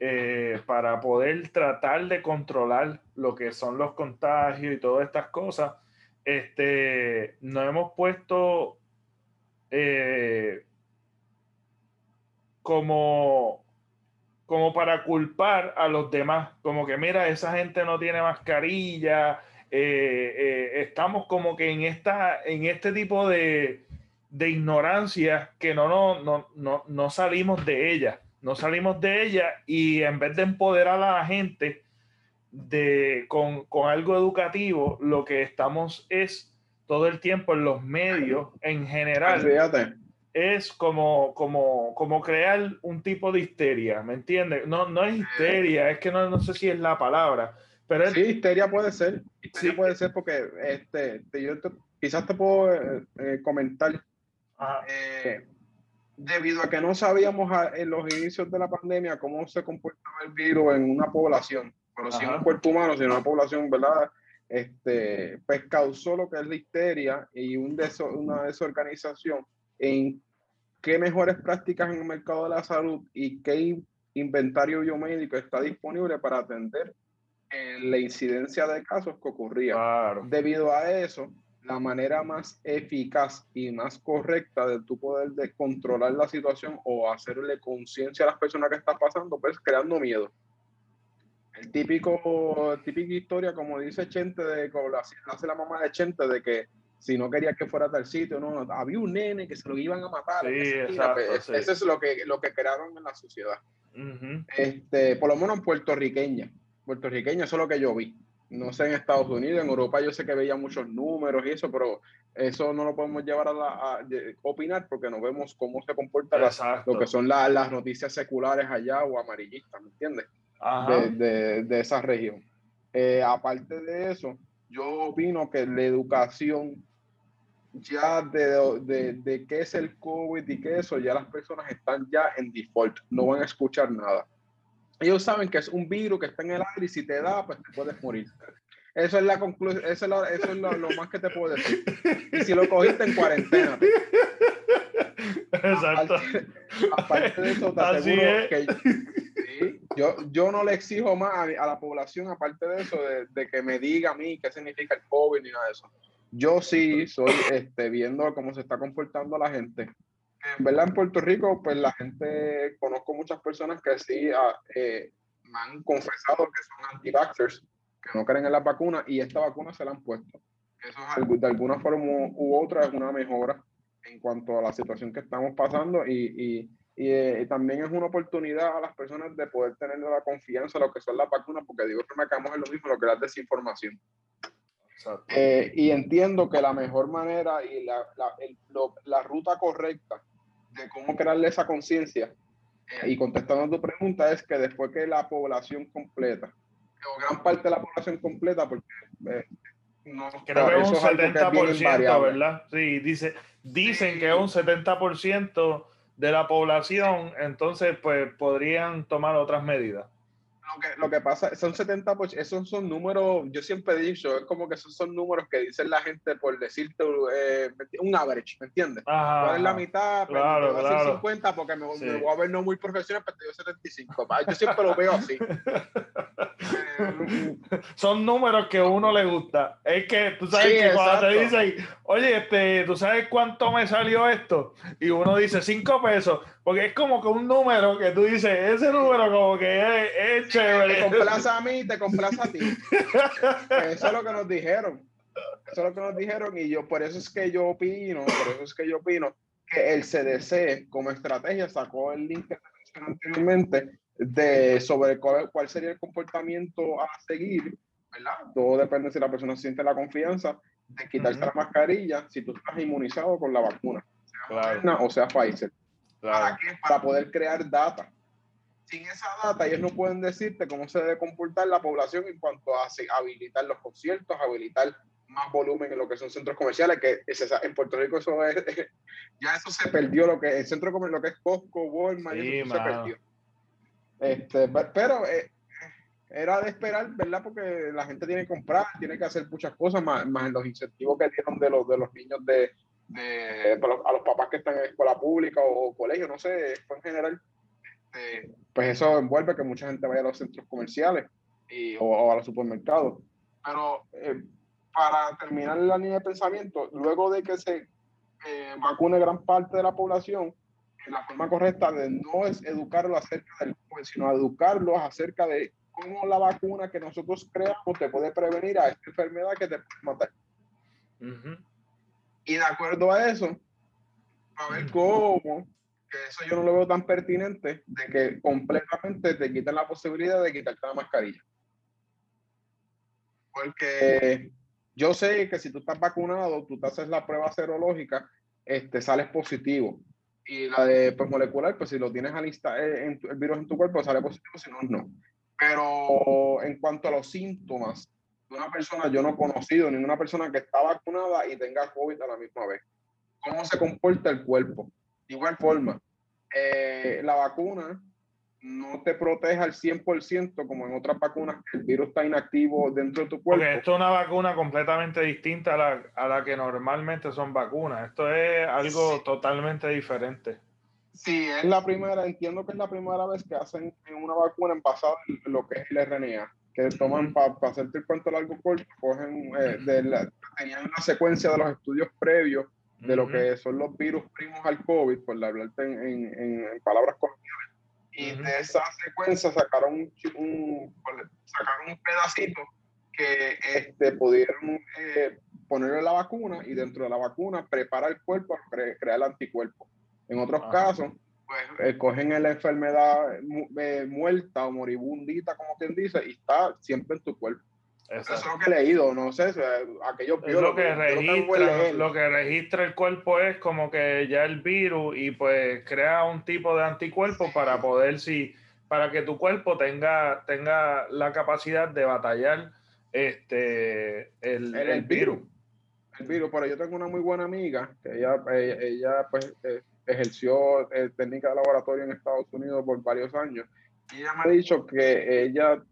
eh, para poder tratar de controlar lo que son los contagios y todas estas cosas, este, nos hemos puesto como, como para culpar a los demás, como que mira, esa gente no tiene mascarilla, eh, estamos como que en, esta, en este tipo de, de ignorancia que no, no, no, no, no salimos de ella no salimos de ella y en vez de empoderar a la gente de, con, algo educativo, lo que estamos es todo el tiempo en los medios en general. Es como, como, como crear un tipo de histeria, ¿me entiendes? No, no es histeria, es que no, no sé si es la palabra. Pero sí, histeria puede ser. sí. puede ser porque este, yo quizás te puedo eh, eh, comentar. Eh, debido a que no sabíamos en los inicios de la pandemia cómo se comportaba el virus en una población, pero si un cuerpo humano, sino una población, ¿verdad? Este, pues causó lo que es la histeria y un una desorganización en qué mejores prácticas en el mercado de la salud y qué inventario biomédico está disponible para atender la incidencia de casos que ocurría. Debido a eso, la manera más eficaz y más correcta de tu poder de controlar la situación o hacerle conciencia a las personas que están pasando, pues creando miedo. El típico, típica historia, como dice Chente, de como hace la mamá de Chente, de que si no quería que fuera a tal sitio, no, había un nene que se lo iban a matar. Sí, pues, Eso es lo que, lo que crearon en la sociedad. este, por lo menos en puertorriqueña. Puertorriqueña, eso es lo que yo vi no sé en Estados Unidos, en Europa yo sé que veía muchos números y eso, pero eso no lo podemos llevar a, la, opinar porque no vemos cómo se comporta lo que son las noticias seculares allá o amarillistas, ¿me entiendes? De, de, esa región. Eh, aparte de eso, yo opino que la educación ya de, de, de qué es el COVID y qué eso, ya las personas están ya en default, no van a escuchar nada ellos saben que es un virus que está en el aire y si te da, pues te puedes morir. Eso es la conclusión, eso es, lo, eso es lo, más que te puedo decir. Y si lo cogiste en cuarentena. Exacto. Aparte, de eso, te aseguro que sí, yo, yo no le exijo más a, la población, aparte de eso, de, de, que me diga a mí qué significa el COVID ni nada de eso. Yo sí soy este, viendo cómo se está comportando la gente en verdad en Puerto Rico, pues la gente, conozco muchas personas que sí ah, eh, me han confesado que son anti-vaxxers, que no creen en las vacunas y esta vacuna se la han puesto. Eso es, de alguna forma u otra es una mejora en cuanto a la situación que estamos pasando y, y, y, eh, también es una oportunidad a las personas de poder tener la confianza en lo que son las vacunas, porque digo que me quedamos en lo mismo, lo que es la desinformación. Eh, y entiendo que la mejor manera y la, la, la ruta correcta de cómo crearle esa conciencia y contestando a tu pregunta es que después que la población completa, o gran parte de la población completa, porque eh, no, creo que es un 70%, ¿verdad? Sí, dice, dicen que es un 70% de la población, entonces pues podrían tomar otras medidas lo que, lo que pasa, son 70, pues, esos son números, yo siempre he dicho, es como que esos son números que dicen la gente por decirte eh, un average, ¿me entiendes? Ajá, es la mitad? Pues, claro, voy a decir 50 porque me, me, voy a ver no muy profesional, pero digo 75. Yo siempre lo veo así. son números que a uno le gusta. Es que tú sabes que cuando te dicen, oye, este, ¿tú sabes cuánto me salió esto? Y uno dice 5 pesos, porque es como que un número que tú dices, ese número como que es, es te complaza a mí, te complaza a ti. Eso es lo que nos dijeron. Eso es lo que nos dijeron y yo, por eso es que yo opino, por eso es que yo opino que el CDC como estrategia sacó el link anteriormente de sobre cuál, sería el comportamiento a seguir, ¿verdad? Todo depende si la persona siente la confianza de quitarse la mascarilla si tú estás inmunizado con la vacuna, sea o sea Pfizer. ¿Para qué? Para poder crear data sin esa data ellos no pueden decirte cómo se debe comportar la población en cuanto a habilitar los conciertos, habilitar más volumen en lo que son centros comerciales, que es en Puerto Rico eso es, ya eso se perdió, lo que el centro comercial, lo que es Costco, Walmart, eso se perdió. Este, pero eh, era de esperar, ¿verdad? Porque la gente tiene que comprar, tiene que hacer muchas cosas, más, más en los incentivos que dieron de los, de los niños de, de, a los papás que están en escuela pública o, colegio, no sé, en general. Este, pues eso envuelve que mucha gente vaya a los centros comerciales y, o, a los supermercados. Pero eh, para terminar la línea de pensamiento, luego de que se eh, vacune gran parte de la población, la forma correcta de no es educarlos acerca del COVID, sino educarlos acerca de cómo la vacuna que nosotros creamos te puede prevenir a esta enfermedad que te puede matar. Y de acuerdo a eso, a ver cómo, que eso yo no lo veo tan pertinente, de que completamente te quitan la posibilidad de quitarte la mascarilla. Porque yo sé que si tú estás vacunado, tú te haces la prueba serológica, este, sales positivo y la de pues, molecular, pues si lo tienes al eh, en el virus en tu cuerpo, sale positivo, si no, no. Pero en cuanto a los síntomas una persona, yo no he conocido ninguna persona que está vacunada y tenga COVID a la misma vez. ¿Cómo se comporta el cuerpo? De igual forma, eh, la vacuna no te protege al 100% como en otras vacunas que el virus está inactivo dentro de tu cuerpo. Porque esto es una vacuna completamente distinta a la, a la que normalmente son vacunas. Esto es algo totalmente diferente. Sí, es la primera, entiendo que es la primera vez que hacen una vacuna en basado en lo que es el RNA, que toman para hacerte el cuento largo corto, cogen eh, de la, tenían una secuencia de los estudios previos de lo que son los virus primos al COVID, por hablarte en, en, en palabras coloquiales y de esa secuencia sacaron un, sacaron un pedacito que este, pudieron eh, ponerle la vacuna y dentro de la vacuna prepara el cuerpo para crear el anticuerpo. En otros casos, pues eh, cogen la enfermedad eh, muerta o moribundita, como quien dice, y está siempre en tu cuerpo. Eso es lo que he leído, no sé, aquellos lo que registra, lo que registra el cuerpo es como que ya el virus y pues crea un tipo de anticuerpo para poder si para que tu cuerpo tenga tenga la capacidad de batallar este el, el, virus. El virus, pero yo tengo una muy buena amiga que ella ella, pues eh, ejerció eh, técnica de laboratorio en Estados Unidos por varios años y ella me ha dicho que ella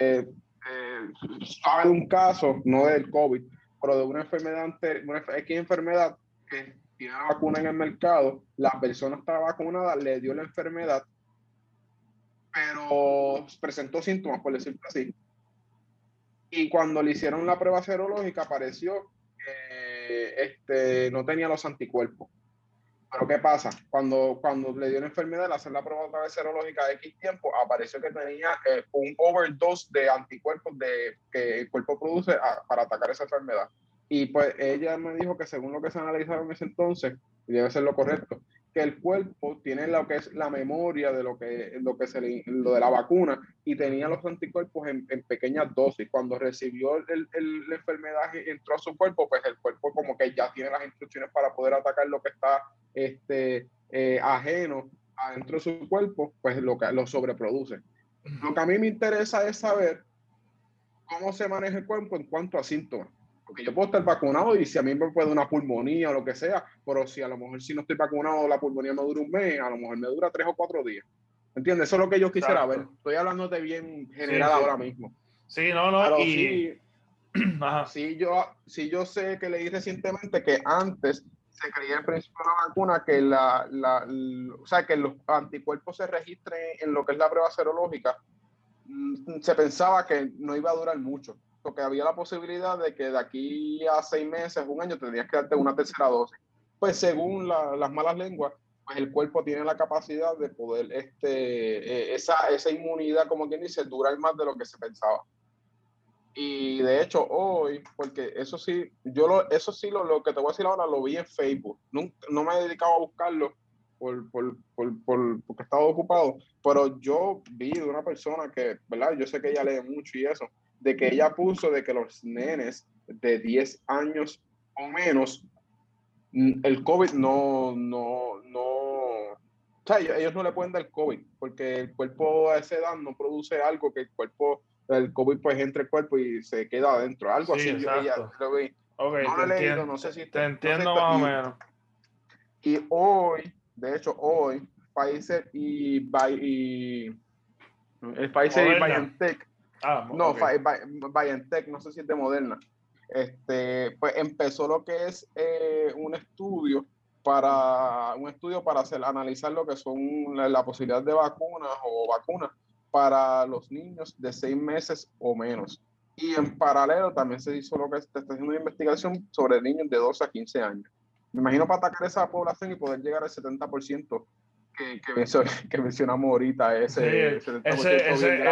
eh, eh, sabe de un caso, no del COVID, pero de una enfermedad, una X enfermedad que tiene la vacuna en el mercado, la persona estaba vacunada, le dio la enfermedad, pero presentó síntomas, por decirlo así. Y cuando le hicieron la prueba serológica, apareció que este, no tenía los anticuerpos. Pero ¿qué pasa? Cuando, cuando le dio la enfermedad, al hacer la prueba otra vez serológica de X tiempo, apareció que tenía eh, un overdose de anticuerpos de, que el cuerpo produce para atacar esa enfermedad. Y pues ella me dijo que según lo que se analizaba en ese entonces, debe ser lo correcto, que el cuerpo tiene lo que es la memoria de lo que, lo que se lo de la vacuna y tenía los anticuerpos en, en pequeñas dosis. Cuando recibió el, el, la enfermedad y entró a su cuerpo, pues el cuerpo como que ya tiene las instrucciones para poder atacar lo que está este, eh, ajeno adentro de su cuerpo, pues lo, que, lo sobreproduce. Lo que a mí me interesa es saber cómo se maneja el cuerpo en cuanto a síntomas. Porque yo puedo estar vacunado y si a mí me puede una pulmonía o lo que sea, pero si a lo mejor si no estoy vacunado la pulmonía me dura un mes, a lo mejor me dura tres o cuatro días. ¿Entiendes? Eso es lo que yo quisiera ver. Estoy hablando de bien general ahora mismo. Sí, no, no. y... sí, yo, sí, yo sé que leí recientemente que antes se creía al principio de la vacuna que, la, la, o sea, que los anticuerpos se registren en lo que es la prueba serológica, mm, se pensaba que no iba a durar mucho, porque había la posibilidad de que de aquí a seis meses, un año, tendrías que darte una tercera dosis. Pues según las malas lenguas, pues el cuerpo tiene la capacidad de poder, este, eh, esa, esa inmunidad, como quien dice, durar más de lo que se pensaba. Y de hecho, hoy, porque eso sí, yo lo, eso sí, lo, lo que te voy a decir ahora lo vi en Facebook. No, no me he dedicado a buscarlo por, por, por, por, porque estaba ocupado, pero yo vi de una persona que, ¿verdad? Yo sé que ella lee mucho y eso, de que ella puso de que los nenes de 10 años o menos, mm, el COVID no, no, no, o sea, ellos no le pueden dar COVID, porque el cuerpo a esa edad no produce algo que el cuerpo el COVID pues entra el cuerpo y se queda adentro, algo así. Okay, no lo he leído, no sé si te, entiendo más o menos. Y hoy, de hecho, hoy, Pfizer y, y el Pfizer y BioNTech, ah, no, okay. BioNTech, no sé si es de Moderna, este, pues empezó lo que es eh, un estudio para un estudio para hacer, analizar lo que son la, posibilidad de vacunas o vacunas para los niños de seis meses o menos. Y en paralelo también se hizo lo que se está haciendo una investigación sobre niños de 12 a 15 años. Me imagino para atacar esa población y poder llegar al 70% que, que, mencionamos ahorita. Ese, ese,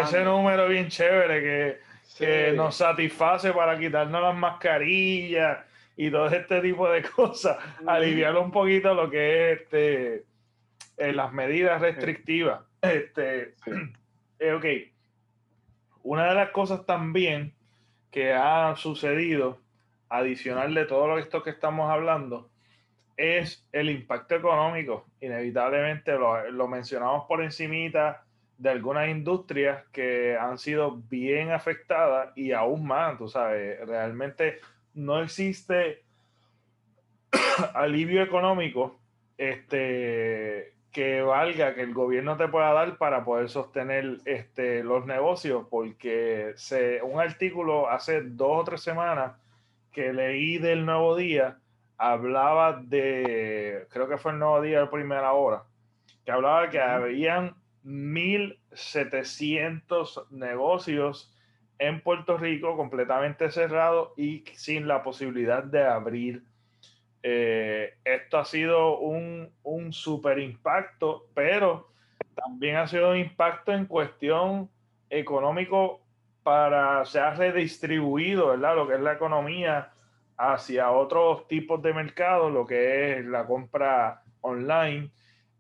ese, número bien chévere que, que nos satisface para quitarnos las mascarillas y todo este tipo de cosas, aliviar un poquito lo que es este, eh, las medidas restrictivas. Este, eh, ok, una de las cosas también que ha sucedido, adicional de todo esto que estamos hablando, es el impacto económico. Inevitablemente lo, lo mencionamos por encimita de algunas industrias que han sido bien afectadas y aún más, tú sabes, realmente no existe alivio económico este, que valga que el gobierno te pueda dar para poder sostener este, los negocios, porque se, un artículo hace dos o tres semanas que leí del Nuevo Día hablaba de, creo que fue el Nuevo Día de primera hora, que hablaba que habían 1.700 negocios en Puerto Rico completamente cerrado y sin la posibilidad de abrir. Eh, esto ha sido un, un super impacto, pero también ha sido un impacto en cuestión económico para se ha redistribuido, ¿verdad? Lo que es la economía hacia otros tipos de mercado, lo que es la compra online.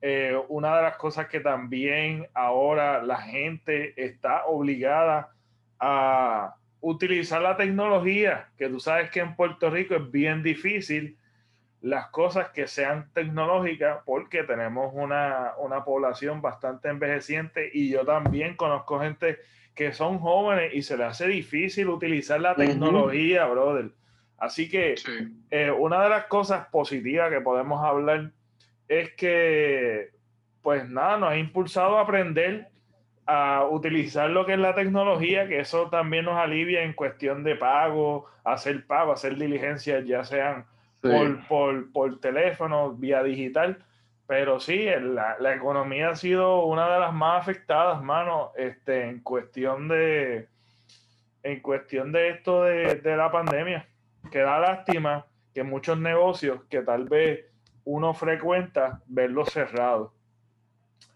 Eh, una de las cosas que también ahora la gente está obligada a utilizar la tecnología, que tú sabes que en Puerto Rico es bien difícil las cosas que sean tecnológicas porque tenemos una, una población bastante envejeciente y yo también conozco gente que son jóvenes y se les hace difícil utilizar la tecnología, brother. Así que eh, una de las cosas positivas que podemos hablar es que, pues nada, nos ha impulsado a aprender a utilizar lo que es la tecnología, que eso también nos alivia en cuestión de pago, hacer pago, hacer diligencias, ya sean por, por, por, teléfono, vía digital. Pero sí, la, la, economía ha sido una de las más afectadas, mano, este, en cuestión de en cuestión de esto de, de la pandemia. Que da lástima que muchos negocios que tal vez uno frecuenta verlos cerrados.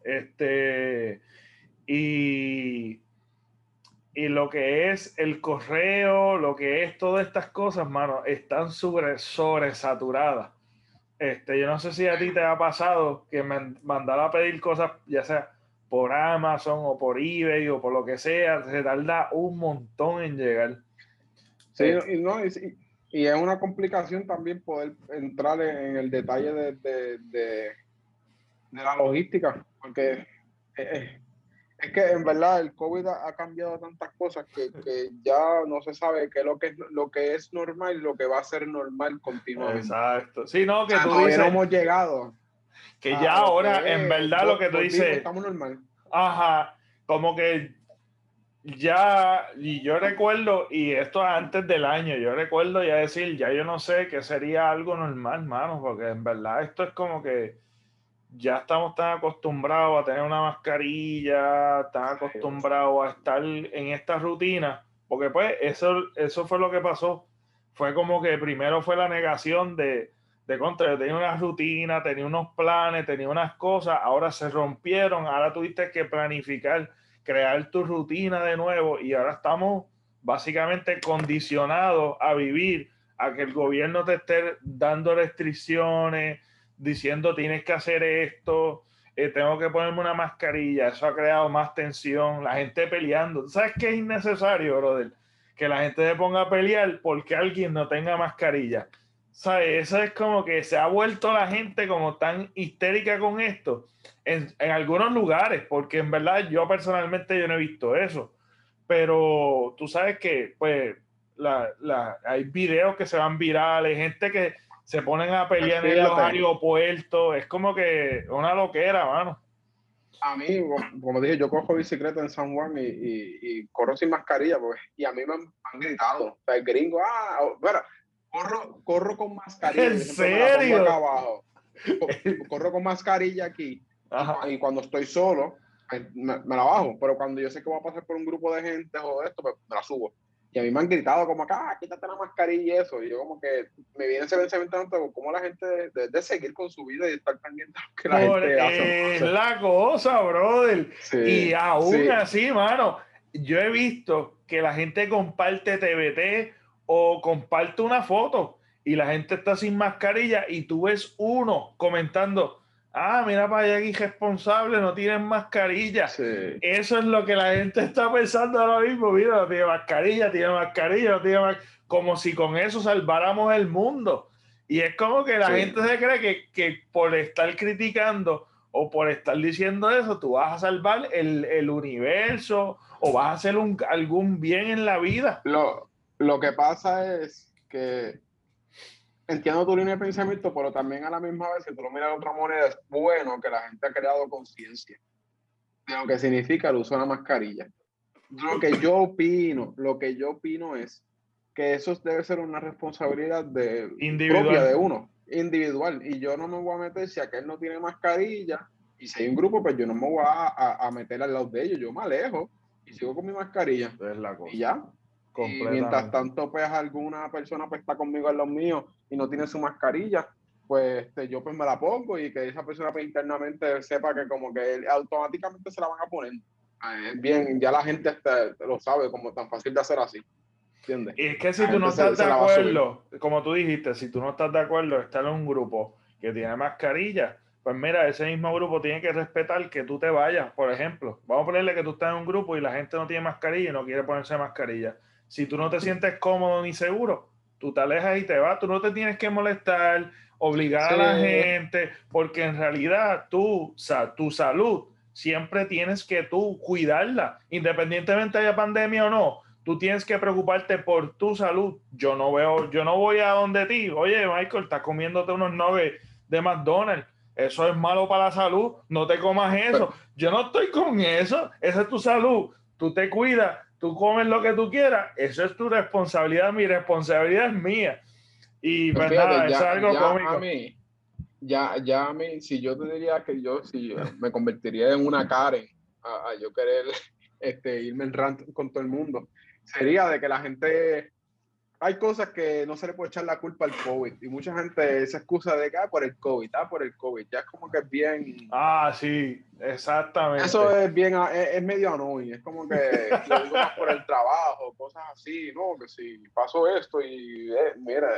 Este, y, y lo que es el correo, lo que es todas estas cosas, mano, están sobre, sobresaturadas. Este, yo no sé si a ti te ha pasado que me mandar a pedir cosas, ya sea por Amazon o por eBay o por lo que sea, se tarda un montón en llegar. Sí, y, no, y, y, es una complicación también poder entrar en el detalle de, de, de, la logística, porque eh, eh, es que en verdad el COVID ha, cambiado tantas cosas que, que, ya no se sabe qué es lo que es lo que es normal y lo que va a ser normal continuamente. Exacto. Sí, no, que tú dices. No hemos llegado. Que ya ahora, en verdad, lo que tú dices. Estamos normal. Ajá. Como que ya, y yo recuerdo, y esto antes del año, yo recuerdo ya decir, ya yo no sé qué sería algo normal, mano, porque en verdad esto es como que ya estamos tan acostumbrados a tener una mascarilla, tan acostumbrados a estar en esta rutina, porque pues eso, eso fue lo que pasó. Fue como que primero fue la negación de, de contra, tenía una rutina, tenía unos planes, tenía unas cosas, ahora se rompieron, ahora tuviste que planificar, crear tu rutina de nuevo y ahora estamos básicamente condicionados a vivir, a que el gobierno te esté dando restricciones, diciendo tienes que hacer esto, eh, tengo que ponerme una mascarilla, eso ha creado más tensión, la gente peleando. ¿Sabes qué es innecesario, brother? Que la gente se ponga a pelear porque alguien no tenga mascarilla. ¿Sabes? Eso es como que se ha vuelto la gente como tan histérica con esto en, en algunos lugares, porque en verdad yo personalmente yo no he visto eso. pero tú sabes que, pues, la, la, hay videos que se van virales, gente que se ponen a pelear en los aeropuertos, es como que una loquera, mano. A mí, como dije, yo cojo bicicleta en San Juan y, y, corro sin mascarilla, pues, y a mí me han, gritado, o sea, el gringo, ah, bueno, corro, corro con mascarilla. ¿En serio? abajo. Corro con mascarilla aquí, y cuando estoy solo, me, me, la bajo, pero cuando yo sé que voy a pasar por un grupo de gente o esto, pues me la subo. Y a mí me han gritado como acá, ah, quítate la mascarilla y eso. Y yo como que me viene ese pensamiento como la gente de, seguir con su vida y estar pendiente que la gente hace. Es la cosa, brother. y aún así, mano, yo he visto que la gente comparte TBT o comparte una foto y la gente está sin mascarilla y tú ves uno comentando, ah, mira para allá, irresponsable, no tienen mascarilla. Eso es lo que la gente está pensando ahora mismo. Mira, no tiene mascarilla, tiene mascarilla, no tiene mascarilla. Como si con eso salváramos el mundo. Y es como que la gente se cree que, que, por estar criticando o por estar diciendo eso, tú vas a salvar el, el universo o vas a hacer un, algún bien en la vida. Lo, lo que pasa es que entiendo tu línea de pensamiento, pero también a la misma vez, si tú lo miras de otra moneda, es bueno que la gente ha creado conciencia de lo que significa el uso de la mascarilla. Lo que yo opino, lo que yo opino es que eso debe ser una responsabilidad de, propia de uno, individual. Y yo no me voy a meter si aquel no tiene mascarilla y si hay un grupo, pues yo no me voy a, a, meter al lado de ellos. Yo me alejo y sigo con mi mascarilla. Es la cosa. Y ya, y mientras tanto, pues alguna persona pues, está conmigo en los míos y no tiene su mascarilla, pues este, yo pues me la pongo y que esa persona pues internamente sepa que como que automáticamente se la van a poner. Ah, bien, ya la gente este, lo sabe como tan fácil de hacer así. ¿Entiendes? Y es que si tú no estás de acuerdo, como tú dijiste, si tú no estás de acuerdo estar en un grupo que tiene mascarilla, pues mira, ese mismo grupo tiene que respetar que tú te vayas. Por ejemplo, vamos a ponerle que tú estás en un grupo y la gente no tiene mascarilla y no quiere ponerse mascarilla si tú no te sientes cómodo ni seguro, tú te alejas y te vas. Tú no te tienes que molestar, obligar a la gente, porque en realidad tú, tu salud, siempre tienes que tú cuidarla, independientemente haya pandemia o no. Tú tienes que preocuparte por tu salud. Yo no veo, yo no voy a donde ti. Oye, Michael, estás comiéndote unos nuggets de McDonald's. Eso es malo para la salud. No te comas eso. yo no estoy con eso. Esa es tu salud. Tú te cuidas tú comes lo que tú quieras, eso es tu responsabilidad, mi responsabilidad es mía. Y pues, nada, es algo cómico. A mí, ya, ya a mí, si yo te diría que yo, si me convertiría en una Karen a, yo querer este, irme en rant con todo el mundo, sería de que la gente hay cosas que no se le puede echar la culpa al COVID y mucha gente se excusa de que ah, por el COVID, ah, por el COVID, ya es como que es bien. Ah, sí, exactamente. Eso es bien, ah, es, medio annoying, es como que lo digo más por el trabajo, cosas así, ¿no? Que si pasó esto y eh, mira,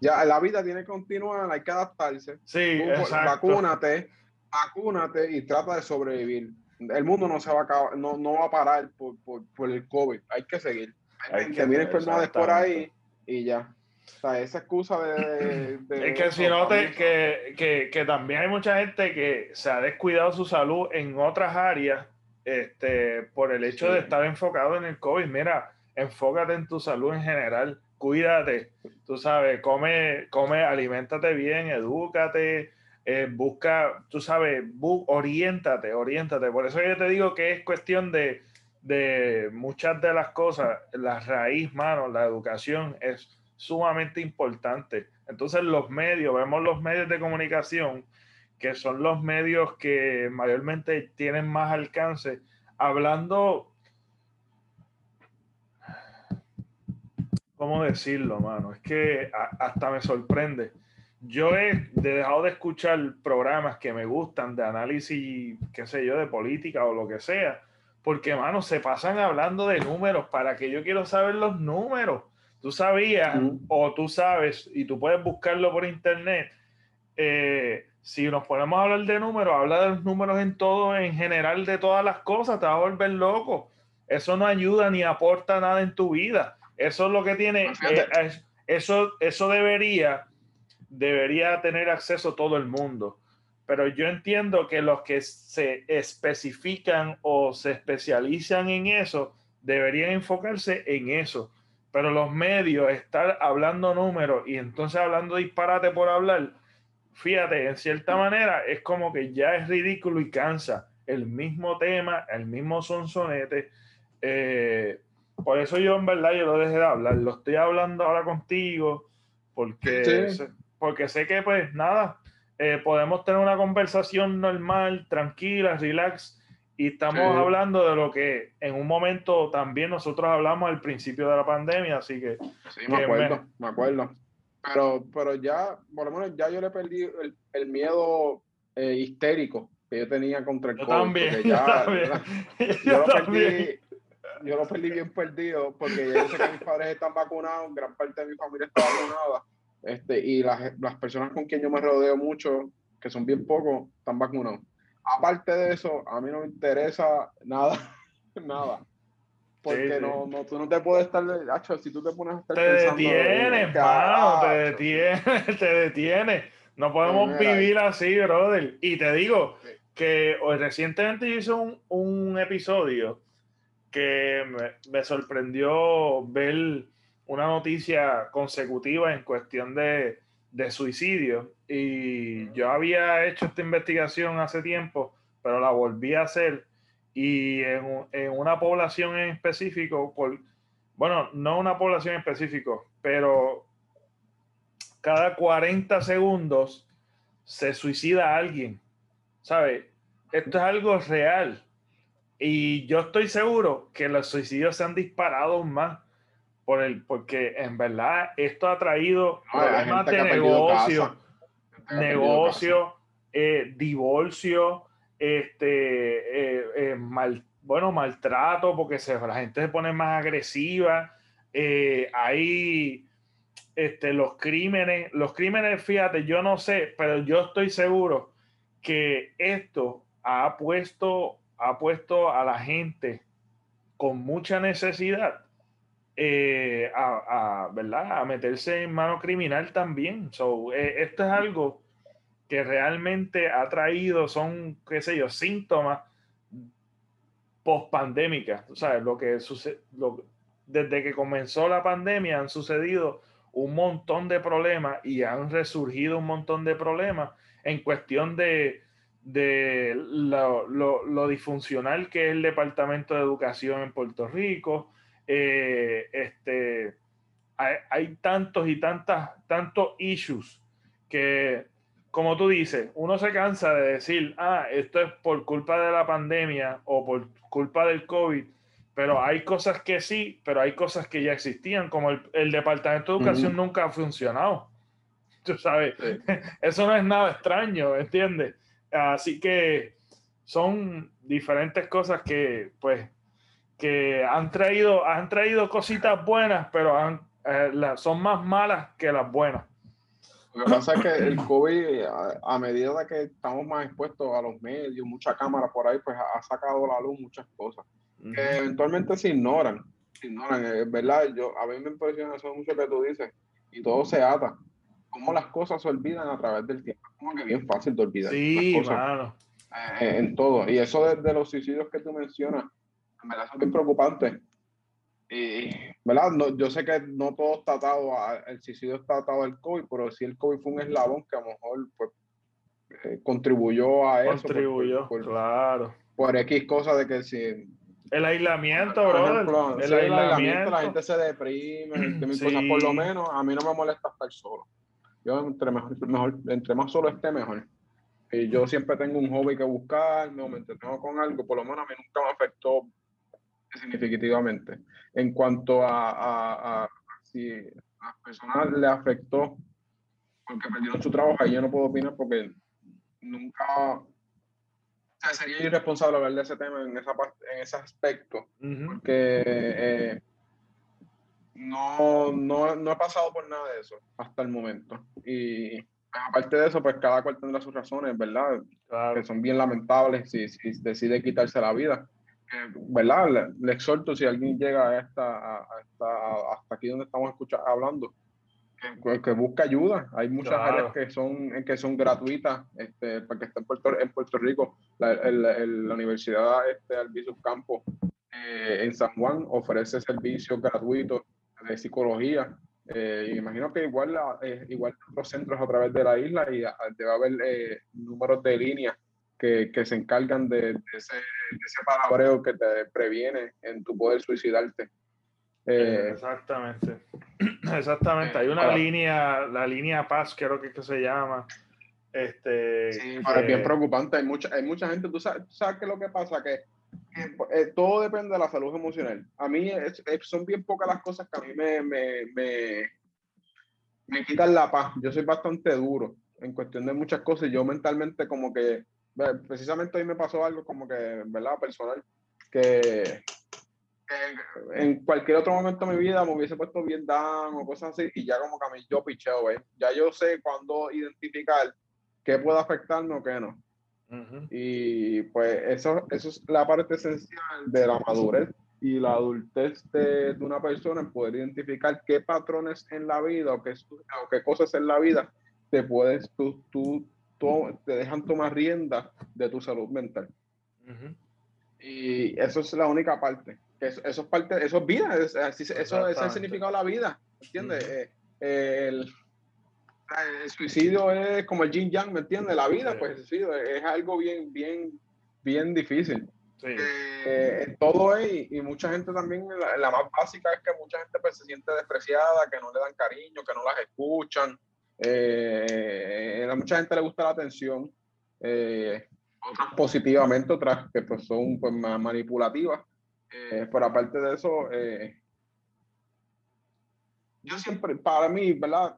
ya la vida tiene que continuar, hay que adaptarse. Sí, pues, exacto. Vacúnate, vacúnate y trata de sobrevivir. El mundo no se va a acabar, no, no va a parar por, por, por el COVID, hay que seguir. Hay que vienen enfermedades por ahí y ya. O sea, esa excusa de... es que si no, que, que, que, también hay mucha gente que se ha descuidado su salud en otras áreas este, por el hecho de estar enfocado en el COVID. Mira, enfócate en tu salud en general, cuídate, tú sabes, come, come, aliméntate bien, edúcate, eh, busca, tú sabes, oriéntate, oriéntate. Por eso yo te digo que es cuestión de de muchas de las cosas, la raíz, mano, la educación es sumamente importante. Entonces los medios, vemos los medios de comunicación, que son los medios que mayormente tienen más alcance, hablando, ¿cómo decirlo, mano? Es que hasta me sorprende. Yo he dejado de escuchar programas que me gustan de análisis, qué sé yo, de política o lo que sea, porque, mano, se pasan hablando de números. ¿Para que yo quiero saber los números? Tú sabías, o tú sabes, y tú puedes buscarlo por internet. Eh, si nos ponemos a hablar de números, habla de los números en todo, en general, de todas las cosas, te va a volver loco. Eso no ayuda ni aporta nada en tu vida. Eso es lo que tiene. Eh, eso, eso debería, debería tener acceso todo el mundo pero yo entiendo que los que se especifican o se especializan en eso deberían enfocarse en eso. Pero los medios, estar hablando números y entonces hablando disparate por hablar, fíjate, en cierta manera es como que ya es ridículo y cansa el mismo tema, el mismo sonsonete. Eh, por eso yo en verdad yo lo dejé de hablar, lo estoy hablando ahora contigo, porque, porque sé que pues nada, eh, podemos tener una conversación normal, tranquila, relax, y estamos hablando de lo que en un momento también nosotros hablamos al principio de la pandemia, así que... Sí, me acuerdo, me, acuerdo. Pero, pero ya, por lo menos ya yo le perdí el, el miedo eh, histérico que yo tenía contra el yo También, ya, yo, lo Perdí, yo lo perdí bien perdido porque yo sé que mis padres están vacunados, gran parte de mi familia está vacunada, este, y las, las personas con quien yo me rodeo mucho, que son bien pocos, están vacunados aparte de eso, a mí no me interesa nada, nada. Porque No, no, tú no te puedes estar, hecho, si tú te pones a estar te detienes, mano, te detienes, te detienes. No podemos vivir así, brother. Y te digo que hoy, recientemente yo hice un, un episodio que me, me, sorprendió ver una noticia consecutiva en cuestión de, de suicidio y yo había hecho esta investigación hace tiempo, pero la volví a hacer y en, en una población en específico, por, bueno, no una población en específico, pero cada 40 segundos se suicida alguien, ¿sabes? Esto es algo real. Y yo estoy seguro que los suicidios se han disparado más por el, porque en verdad esto ha traído problemas de negocio, negocio, eh, divorcio, este, eh, eh, mal, bueno, maltrato, porque se, la gente se pone más agresiva. hay este, los crímenes, los crímenes, fíjate, yo no sé, pero yo estoy seguro que esto ha puesto, ha puesto a la gente con mucha necesidad eh, a, ¿verdad? a meterse en mano criminal también. So, eh, esto es algo que realmente ha traído, son, qué sé yo, síntomas post pandémica. sabes, lo que sucede, desde que comenzó la pandemia han sucedido un montón de problemas y han resurgido un montón de problemas en cuestión de, de lo, lo, lo disfuncional que es el Departamento de Educación en Puerto Rico, eh, este, hay, tantos y tantas, tantos issues que, como tú dices, uno se cansa de decir, ah, esto es por culpa de la pandemia o por culpa del COVID, pero hay cosas que sí, pero hay cosas que ya existían, como el, Departamento de Educación nunca ha funcionado. Tú sabes, eso no es nada extraño, ¿entiendes? Así que son diferentes cosas que, pues, que han traído, han traído cositas buenas, pero han, eh, son más malas que las buenas. Lo que pasa es que el COVID, a, medida que estamos más expuestos a los medios, mucha cámara por ahí, pues ha, sacado a la luz muchas cosas que eventualmente se ignoran. Se ignoran, es verdad. Yo, a mí me impresiona eso mucho que tú dices, y todo se ata. Cómo las cosas se olvidan a través del tiempo. Como que bien fácil de olvidar. Sí, claro. Eh, en todo. Y eso de los suicidios que tú mencionas, me verdad son bien preocupantes. Y, ¿verdad? No, yo sé que no todo está atado, a, el suicidio está atado al COVID, pero sí el COVID fue un eslabón que a lo mejor pues, eh, contribuyó a eso. Contribuyó, claro. Por X cosa de que si... El aislamiento, bro. el, aislamiento, la gente se deprime, por lo menos a mí no me molesta estar solo. Yo entre, mejor, mejor, entre más solo esté, mejor. Y yo siempre tengo un hobby que buscar, me entretengo con algo, por lo menos a mí nunca me afectó significativamente. En cuanto a, si a las personas le afectó porque perdieron su trabajo, ahí yo no puedo opinar porque nunca sería irresponsable hablar de ese tema en, esa en ese aspecto, porque eh, no, no, no he pasado por nada de eso hasta el momento. Y aparte de eso, pues cada cual tendrá sus razones, ¿verdad? Que son bien lamentables si, si decide quitarse la vida. ¿Verdad? Le, exhorto si alguien llega a esta, hasta aquí donde estamos escuchando, hablando, que, que busque ayuda. Hay muchas áreas que son, que son gratuitas, este, para que esté en Puerto, en Puerto Rico, la, la Universidad este, Albizu Campo eh, en San Juan ofrece servicios gratuitos de psicología. Eh, imagino que igual, la, eh, igual otros centros a través de la isla y ah, debe haber números de línea que, que, se encargan de, ese, de ese palabreo que te previene en tu poder suicidarte. Exactamente. Exactamente. Hay una línea, la línea Paz, creo que, que se llama. Este, sí, es bien preocupante. Hay mucha, hay mucha gente, tú sabes, sabes qué es lo que pasa, que eh, todo depende de la salud emocional. A mí son bien pocas las cosas que a mí me, me, me, me, quitan la paz. Yo soy bastante duro en cuestión de muchas cosas. Yo mentalmente como que, precisamente hoy me pasó algo como que, ¿verdad? Personal, que, en cualquier otro momento de mi vida me hubiese puesto bien down o cosas así y ya como que a mí yo picheo, ¿ves? Ya yo sé cuándo identificar qué puede afectarme o qué no. Y pues eso, eso es la parte esencial de la madurez y la adultez de, una persona en poder identificar qué patrones en la vida o qué, o qué cosas en la vida te puedes, tú, tú, te dejan tomar rienda de tu salud mental. Y eso es la única parte. Eso, eso es parte, eso es vida, eso, eso es el significado de la vida, ¿entiendes? Eh, el, el suicidio es como el yin yang, ¿me entiendes? La vida, pues el suicidio es algo bien, bien, bien difícil. Eh, todo es, y mucha gente también, la, más básica es que mucha gente pues, se siente despreciada, que no le dan cariño, que no las escuchan. Eh, a mucha gente le gusta la atención, eh, otras positivamente, otras que pues, son pues, más manipulativas. pero aparte de eso, yo siempre, para mí, ¿verdad?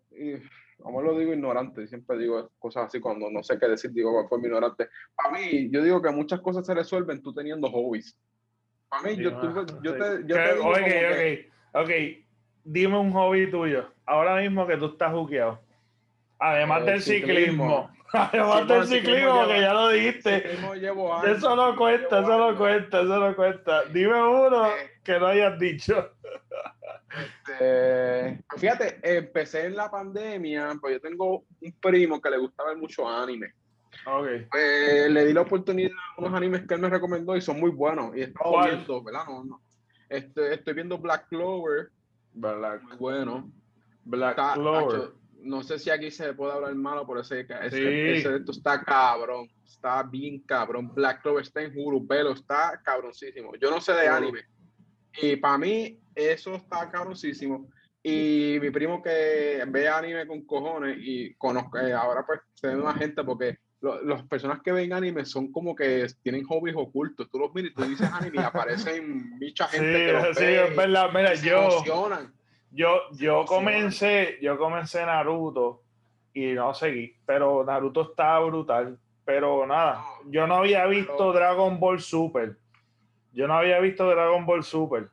como lo digo ignorante, siempre digo cosas así cuando no sé qué decir, digo fue mi ignorante. Para mí, yo digo que muchas cosas se resuelven tú teniendo hobbies. Para mí, yo, yo, te, yo te digo okay, ok, dime un hobby tuyo, ahora mismo que tú estás juqueado. Además del ciclismo. Además del ciclismo, que ya lo dijiste. Eso no cuenta, eso no cuenta, eso no cuenta. Dime uno eh. que no hayas dicho. Este, fíjate, empecé en la pandemia, pues yo tengo un primo que le gustaba ver mucho anime. Okay. Pues, le di la oportunidad a unos animes que él me recomendó y son muy buenos. Y he estado viendo, ¿verdad? No, no. Este, estoy viendo Black Clover. Black. Muy bueno. Black Clover. No sé si aquí se puede hablar malo, por ese, ese, ese esto está cabrón. Está bien cabrón. Black Clover está en Hulu, pero está cabroncísimo. Yo no sé de anime. Y para mí, eso está cabrosísimo. Y mi primo que ve anime con cojones y conozco, eh, ahora pues se ve más gente porque las personas que ven anime son como que tienen hobbies ocultos. Tú los miras y tú dices anime y aparecen mucha gente sí, que los sí, es verdad. Mira, yo, yo, yo comencé, yo comencé Naruto y no seguí, pero Naruto está brutal. Pero nada, yo no había visto Dragon Ball Super. Yo no había visto Dragon Ball Super.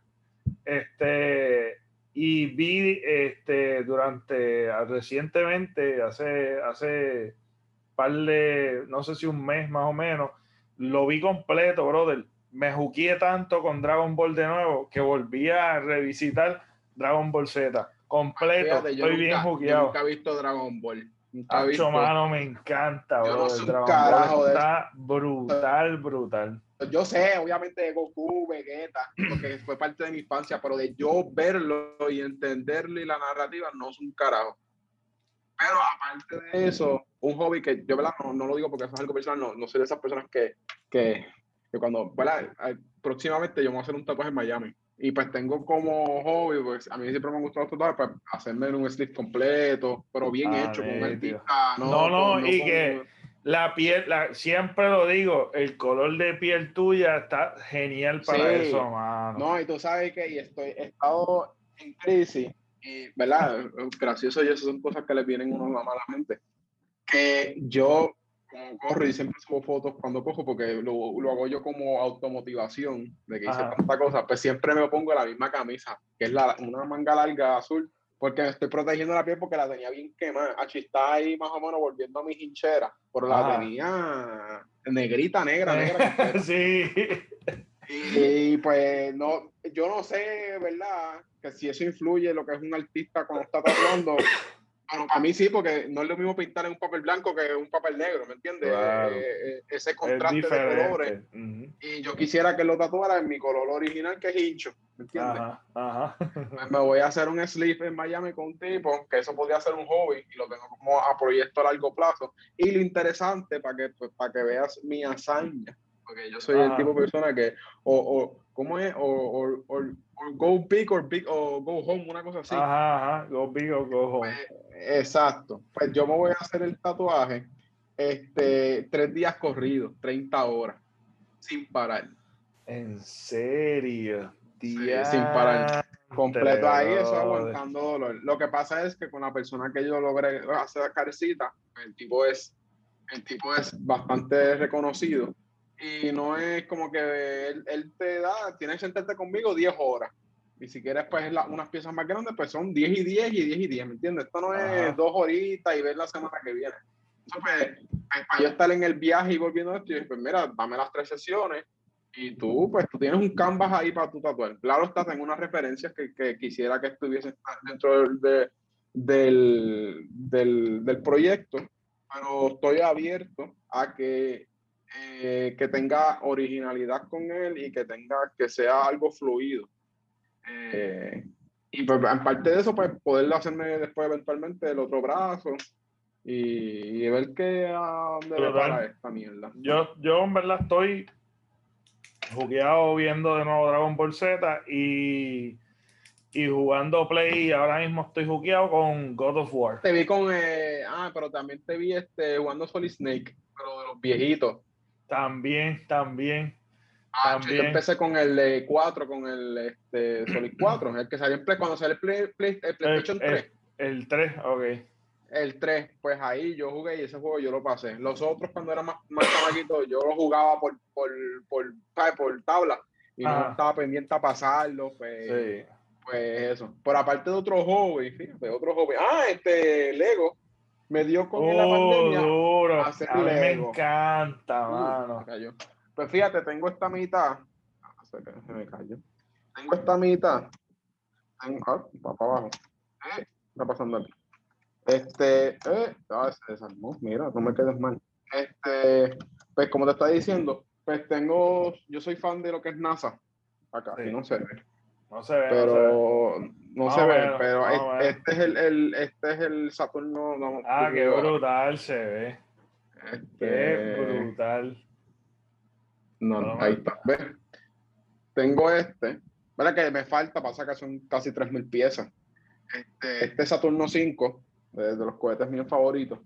Este, y vi este, durante, recientemente, hace, hace par de, no sé si un mes más o menos, lo vi completo, brother. Me juqué tanto con Dragon Ball de nuevo que volví a revisitar Dragon Ball Z. Completo, estoy bien juqueado. nunca he visto Dragon Ball. Hacho, mano, me encanta, bro. Dragon Ball está brutal, brutal. Yo sé, obviamente, de Goku, Vegeta, porque fue parte de mi infancia, pero de yo verlo y entenderlo y la narrativa no es un carajo. Pero aparte de eso, un hobby que yo, ¿verdad? No, no lo digo porque eso es algo personal, no, no soy de esas personas que, que, que cuando, ¿verdad? Próximamente yo voy a hacer un tatuaje en Miami. Y pues tengo como hobby, pues a mí siempre me han gustado los tatuajes, pues hacerme un slip completo, pero bien ah, hecho, con un artista. No, no, y que la piel, la, siempre lo digo, el color de piel tuya está genial para eso, mano. No, y tú sabes que y estoy, he estado en crisis, y, ¿verdad? Gracioso y eso son cosas que le vienen a uno a la mente. Que yo como corro y siempre subo fotos cuando cojo porque lo, lo hago yo como automotivación de que hice tanta cosa, pues siempre me pongo la misma camisa, que es la, una manga larga azul, porque me estoy protegiendo la piel porque la tenía bien quemada. Aquí está ahí más o menos volviendo a mi hinchera, pero la tenía negrita, negra, negra. sí. Y, pues no, yo no sé, ¿verdad? Que si eso influye lo que es un artista cuando está tatuando, Bueno, para mí sí, porque no es lo mismo pintar en un papel blanco que en un papel negro, ¿me entiendes? Eh, eh, ese contraste de colores. Y yo quisiera que lo tatuara en mi color original, que es hincho, ¿me entiendes? Ajá, pues me voy a hacer un sleeve en Miami con un tipo, que eso podría ser un hobby, y lo tengo como a proyecto a largo plazo. Y lo interesante, para que, pues, para que veas mi hazaña, porque yo soy el tipo de persona que, o, o ¿cómo es? O, o, go big or big o go home, una cosa así. Ajá, ajá, go big o go home. Pues, exacto. Pues yo me voy a hacer el tatuaje este, tres días corridos, 30 horas, sin parar. ¿En serio? sin parar. Completo ahí, eso aguantando dolor. Lo que pasa es que con la persona que yo logré hacer carecita, el tipo es, el tipo es bastante reconocido y no es como que él, te da, tienes que sentarte conmigo 10 horas. Y si quieres, pues unas piezas más grandes, pues son 10 y 10 y 10 y 10, ¿me entiendes? Esto no es dos horitas y ver la semana que viene. Entonces, pues, para yo estar en el viaje y volviendo a esto, yo pues mira, dame las tres sesiones y tú, pues tú tienes un canvas ahí para tu tatuar. Claro está, tengo unas referencias que, que quisiera que estuviesen dentro de, del, del, del proyecto, pero estoy abierto a que eh, que tenga originalidad con él y que tenga que sea algo fluido. Eh, y pues, en parte de eso, pues poderlo hacerme después eventualmente el otro brazo y, ver qué a dónde le para esta mierda. Yo, yo en verdad estoy jugueado viendo de nuevo Dragon Ball Z y, y jugando Play. Ahora mismo estoy jugueado con God of War. Te vi con. Eh, ah, pero también te vi este, jugando Solid Snake, pero de los viejitos. También, también. Ah, también. Yo empecé con el 4, con el este, Solid 4, el que salió en Play, cuando sale el, Play, Play, el PlayStation 3. El, 3, ok. El 3, pues ahí yo jugué y ese juego yo lo pasé. Los otros, cuando era más, más yo lo jugaba por, por, por, por tabla y no estaba pendiente a pasarlo. Pues, sí. pues eso. Por aparte de otro hobby, fíjate, otro hobby. Ah, este Lego me dio con la oh, pandemia. Duro. A mí me encanta, mano. Pues fíjate, tengo esta mitad. Se me cayó. Tengo esta mitad. Tengo, ah, va para abajo. ¿Qué está pasando aquí? Este, eh, ah, se desarmó. Mira, no me quedes mal. Este, pues como te estaba diciendo, pues tengo, yo soy fan de lo que es NASA. Acá, sí. no sé. No se ve. Pero no, se ve, pero este, es el, el, este es el Saturno. ah, qué brutal se ve. Este... Qué brutal. No, ahí está. ¿Ves? Tengo este. ¿Verdad que me falta? Pasa que son casi 3.000 piezas. Este, este Saturno 5, de, los cohetes míos favoritos.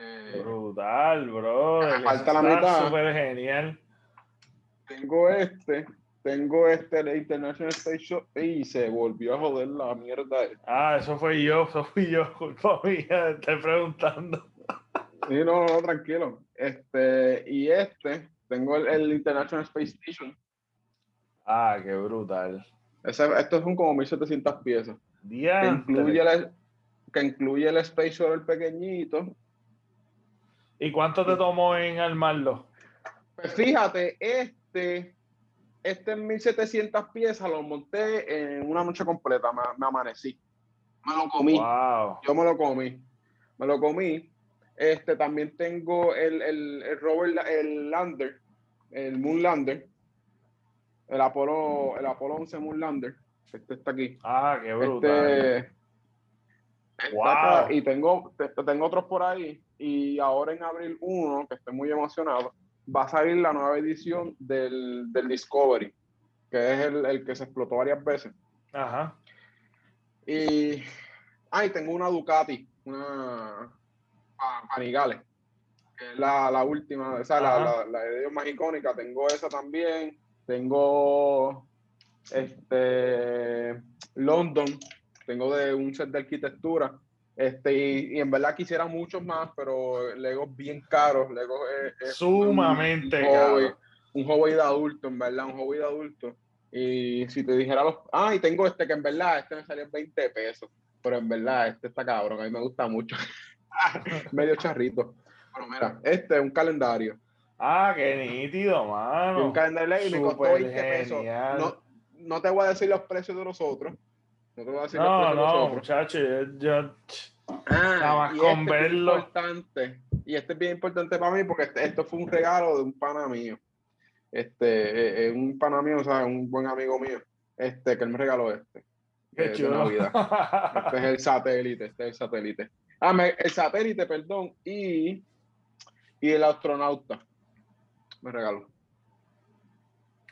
Eh, brutal, bro. Me falta la mitad. Súper genial. Tengo este, tengo este el International Space Show y se volvió a joder la mierda. Ah, eso fue yo, eso fui yo, culpa mía, estoy preguntando. Sí, no, no, tranquilo. Este, y este, tengo el, International Space Station. Ah, qué brutal. Ese, estos son como 1700 piezas. Que incluye, el, que incluye el Space Shuttle pequeñito. ¿Y cuánto te tomó en armarlo? Pues fíjate, este este en 1700 piezas lo monté en una noche completa, me, amanecí. Me lo comí. Yo me lo comí. Me lo comí. Este, también tengo el, el, el rover, el lander, el Moonlander, el Apolo, el Apolo 11 Moonlander. Este está aquí. Ah, qué brutal. Este, y tengo, tengo otros por ahí. Y ahora en abril 1, que estoy muy emocionado, va a salir la nueva edición del, del Discovery, que es el, el, que se explotó varias veces. Ajá. Y, ay, tengo una Ducati, una que es la, la última, o sea, la, la, la, de más icónica. Tengo esa también. Tengo este London, tengo de un set de arquitectura. Este, y, en verdad quisiera muchos más, pero Lego bien caro. Lego es, sumamente un, caro. Un hobby de adulto, en verdad, un hobby de adulto. Y si te dijera los. Ah, y tengo este que en verdad, este me salió 20 pesos. Pero en verdad, este está cabrón, a mí me gusta mucho. Medio charrito. Pero mira, este es un calendario. Ah, qué nítido, mano. Un calendario y me costó 20 pesos. No, no te voy a decir los precios de los otros no, no, muchachos, yo, Ah, y con este verlo. Es importante, y este es bien importante para mí porque este, esto fue un regalo de un pana mío. Este, eh, eh, un pana mío, o sea, un buen amigo mío, este, que él me regaló este. Qué chulo. Este es el satélite, este es el satélite. Ah, el satélite, perdón, y, y el astronauta me regaló.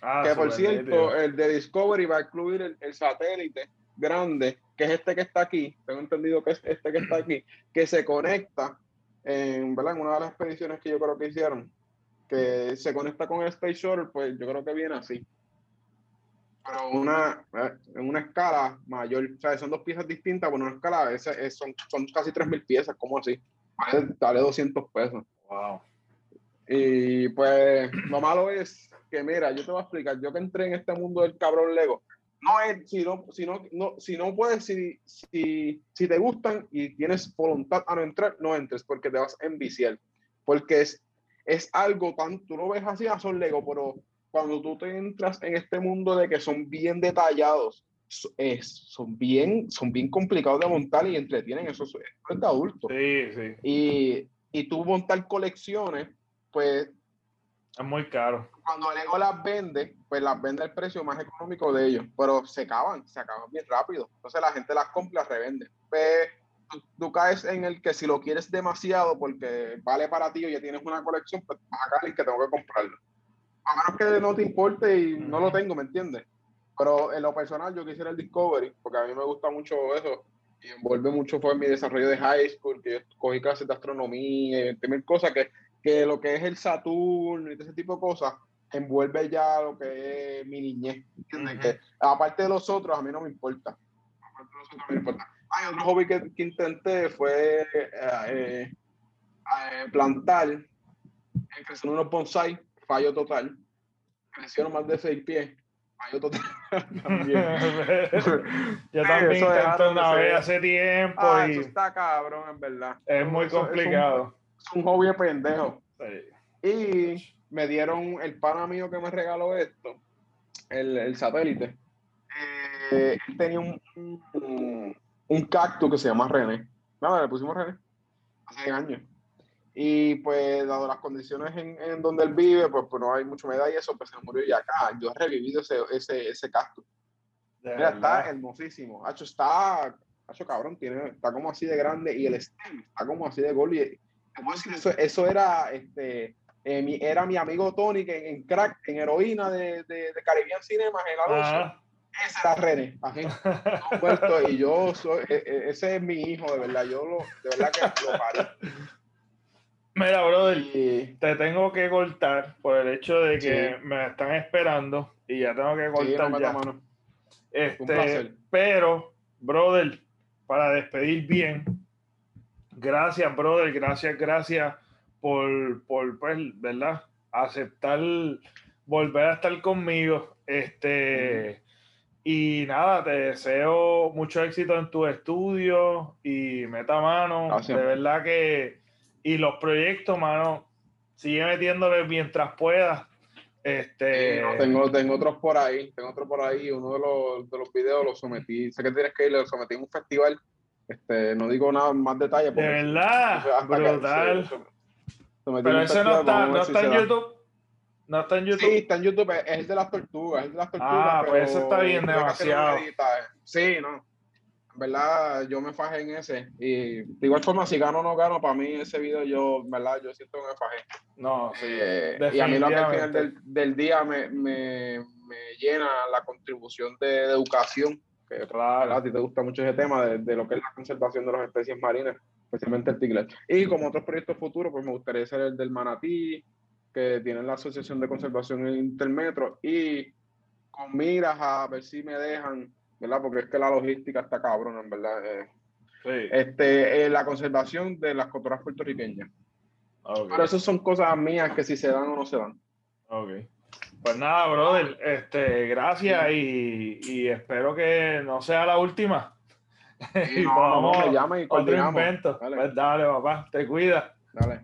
Ah, que por cierto, el de Discovery va a incluir el, satélite grande, que es este que está aquí, tengo entendido que es este que está aquí, que se conecta en, ¿verdad? en una de las expediciones que yo creo que hicieron, que se conecta con el Space Shuttle, pues yo creo que viene así. Pero una, eh, en una escala mayor, o sea, son dos piezas distintas, pero una escala, ese, son, son casi 3.000 piezas, ¿cómo así? Vale, 200 pesos. Wow. Y pues lo malo es que, mira, yo te voy a explicar, yo que entré en este mundo del cabrón Lego, no es, si no, si no, no, si no puedes, si, si, si te gustan y tienes voluntad a no entrar, no entres porque te vas a enviciar. Porque es, es algo tan, tú lo ves así a son Lego, pero cuando tú te entras en este mundo de que son bien detallados, es, son, bien, son bien complicados de montar y entretienen, eso, eso es de adulto. Sí, sí. Y, y tú montar colecciones, pues... Es muy caro. Cuando Lego las vende, pues las vende al precio más económico de ellos, pero se acaban, se acaban bien rápido. Entonces la gente las compra y las revende. Pues, tú, caes en el que si lo quieres demasiado porque vale para ti o ya tienes una colección, pues vas a caer y que tengo que comprarlo a menos que no te importe y no lo tengo, ¿me entiendes? Pero en lo personal yo quisiera el Discovery, porque a mí me gusta mucho eso, y envuelve mucho fue mi desarrollo de high school, que yo cogí clases de astronomía y mil cosas, que, que lo que es el Saturno y ese tipo de cosas, envuelve ya lo que es mi niñez, ¿entiendes? que, aparte de los otros, a mí no me importa. Aparte de los otros, me importa. Ay, otro hobby que, intenté fue eh, eh, eh, plantar, crecer unos bonsai fallo total. Crecieron más de seis pies. Fallo total también. Yo también intenté una vez hace tiempo. Ah, eso está cabrón, en verdad. Es muy complicado. Un, hobby de pendejo. Y me dieron el pana mío que me regaló esto, el, el satélite. Eh, él tenía un, un, un, cactus que se llama René. Nada, le pusimos René. Hace años. Y pues, dado las condiciones en, en donde él vive, pues, pues, no hay mucha humedad y eso, pues se murió ya acá. Yo he revivido ese, ese, ese cactus. Mira, está hermosísimo. Hacho, está, hacho, cabrón, tiene, está como así de grande y el stem está como así de gol. Y, eso, eso era, este, eh, mi, era mi amigo Tony que en, crack, en heroína de, de, de Caribbean Cinema, en. Ese era René, y yo soy, e, e, ese es mi hijo, de verdad. Yo lo, de verdad que lo paré. Mira, brother, te tengo que cortar por el hecho de que me están esperando y ya tengo que cortar ya. Este, pero, brother, para despedir bien, gracias, brother, gracias, gracias por, por pues, ¿verdad? Aceptar volver a estar conmigo. Este, y nada, te deseo mucho éxito en tu estudio y meta mano. De verdad que y los proyectos, mano, sigue metiéndole mientras puedas. Este... tengo, tengo otros por ahí, tengo otro por ahí, uno de los, de los videos lo sometí, sé que tienes que ir, lo sometí en un festival, este, no digo nada más detalle. De verdad, brutal. Pero ese no está, no está en YouTube. No está en YouTube. Sí, está en YouTube, es el de las tortugas, es el de las tortugas. Ah, pues eso está bien demasiado. Sí, no verdad, yo me fajé en ese. Y de igual forma, si gano o no gano, para mí ese video yo, verdad, yo siento que me fajé. No, sí. Eh, y a mí lo que al final del, del día me, me, me, llena la contribución de, educación, que claro, a ti te gusta mucho ese tema de, de, lo que es la conservación de las especies marinas, especialmente el tigre. Y como otros proyectos futuros, pues me gustaría ser el del manatí, que tiene la Asociación de Conservación Intermetro, y con miras a ver si me dejan ¿verdad? Porque es que la logística está cabrón, en verdad. Eh. sí. Este, eh, la conservación de las cotoras puertorriqueñas. Pero eso son cosas mías que si se dan o no se dan. Ok. Pues nada, brother, este, gracias y, y espero que no sea la última. y no, vamos, me llama y otro invento. Dale. Pues dale, papá, te cuida. Dale.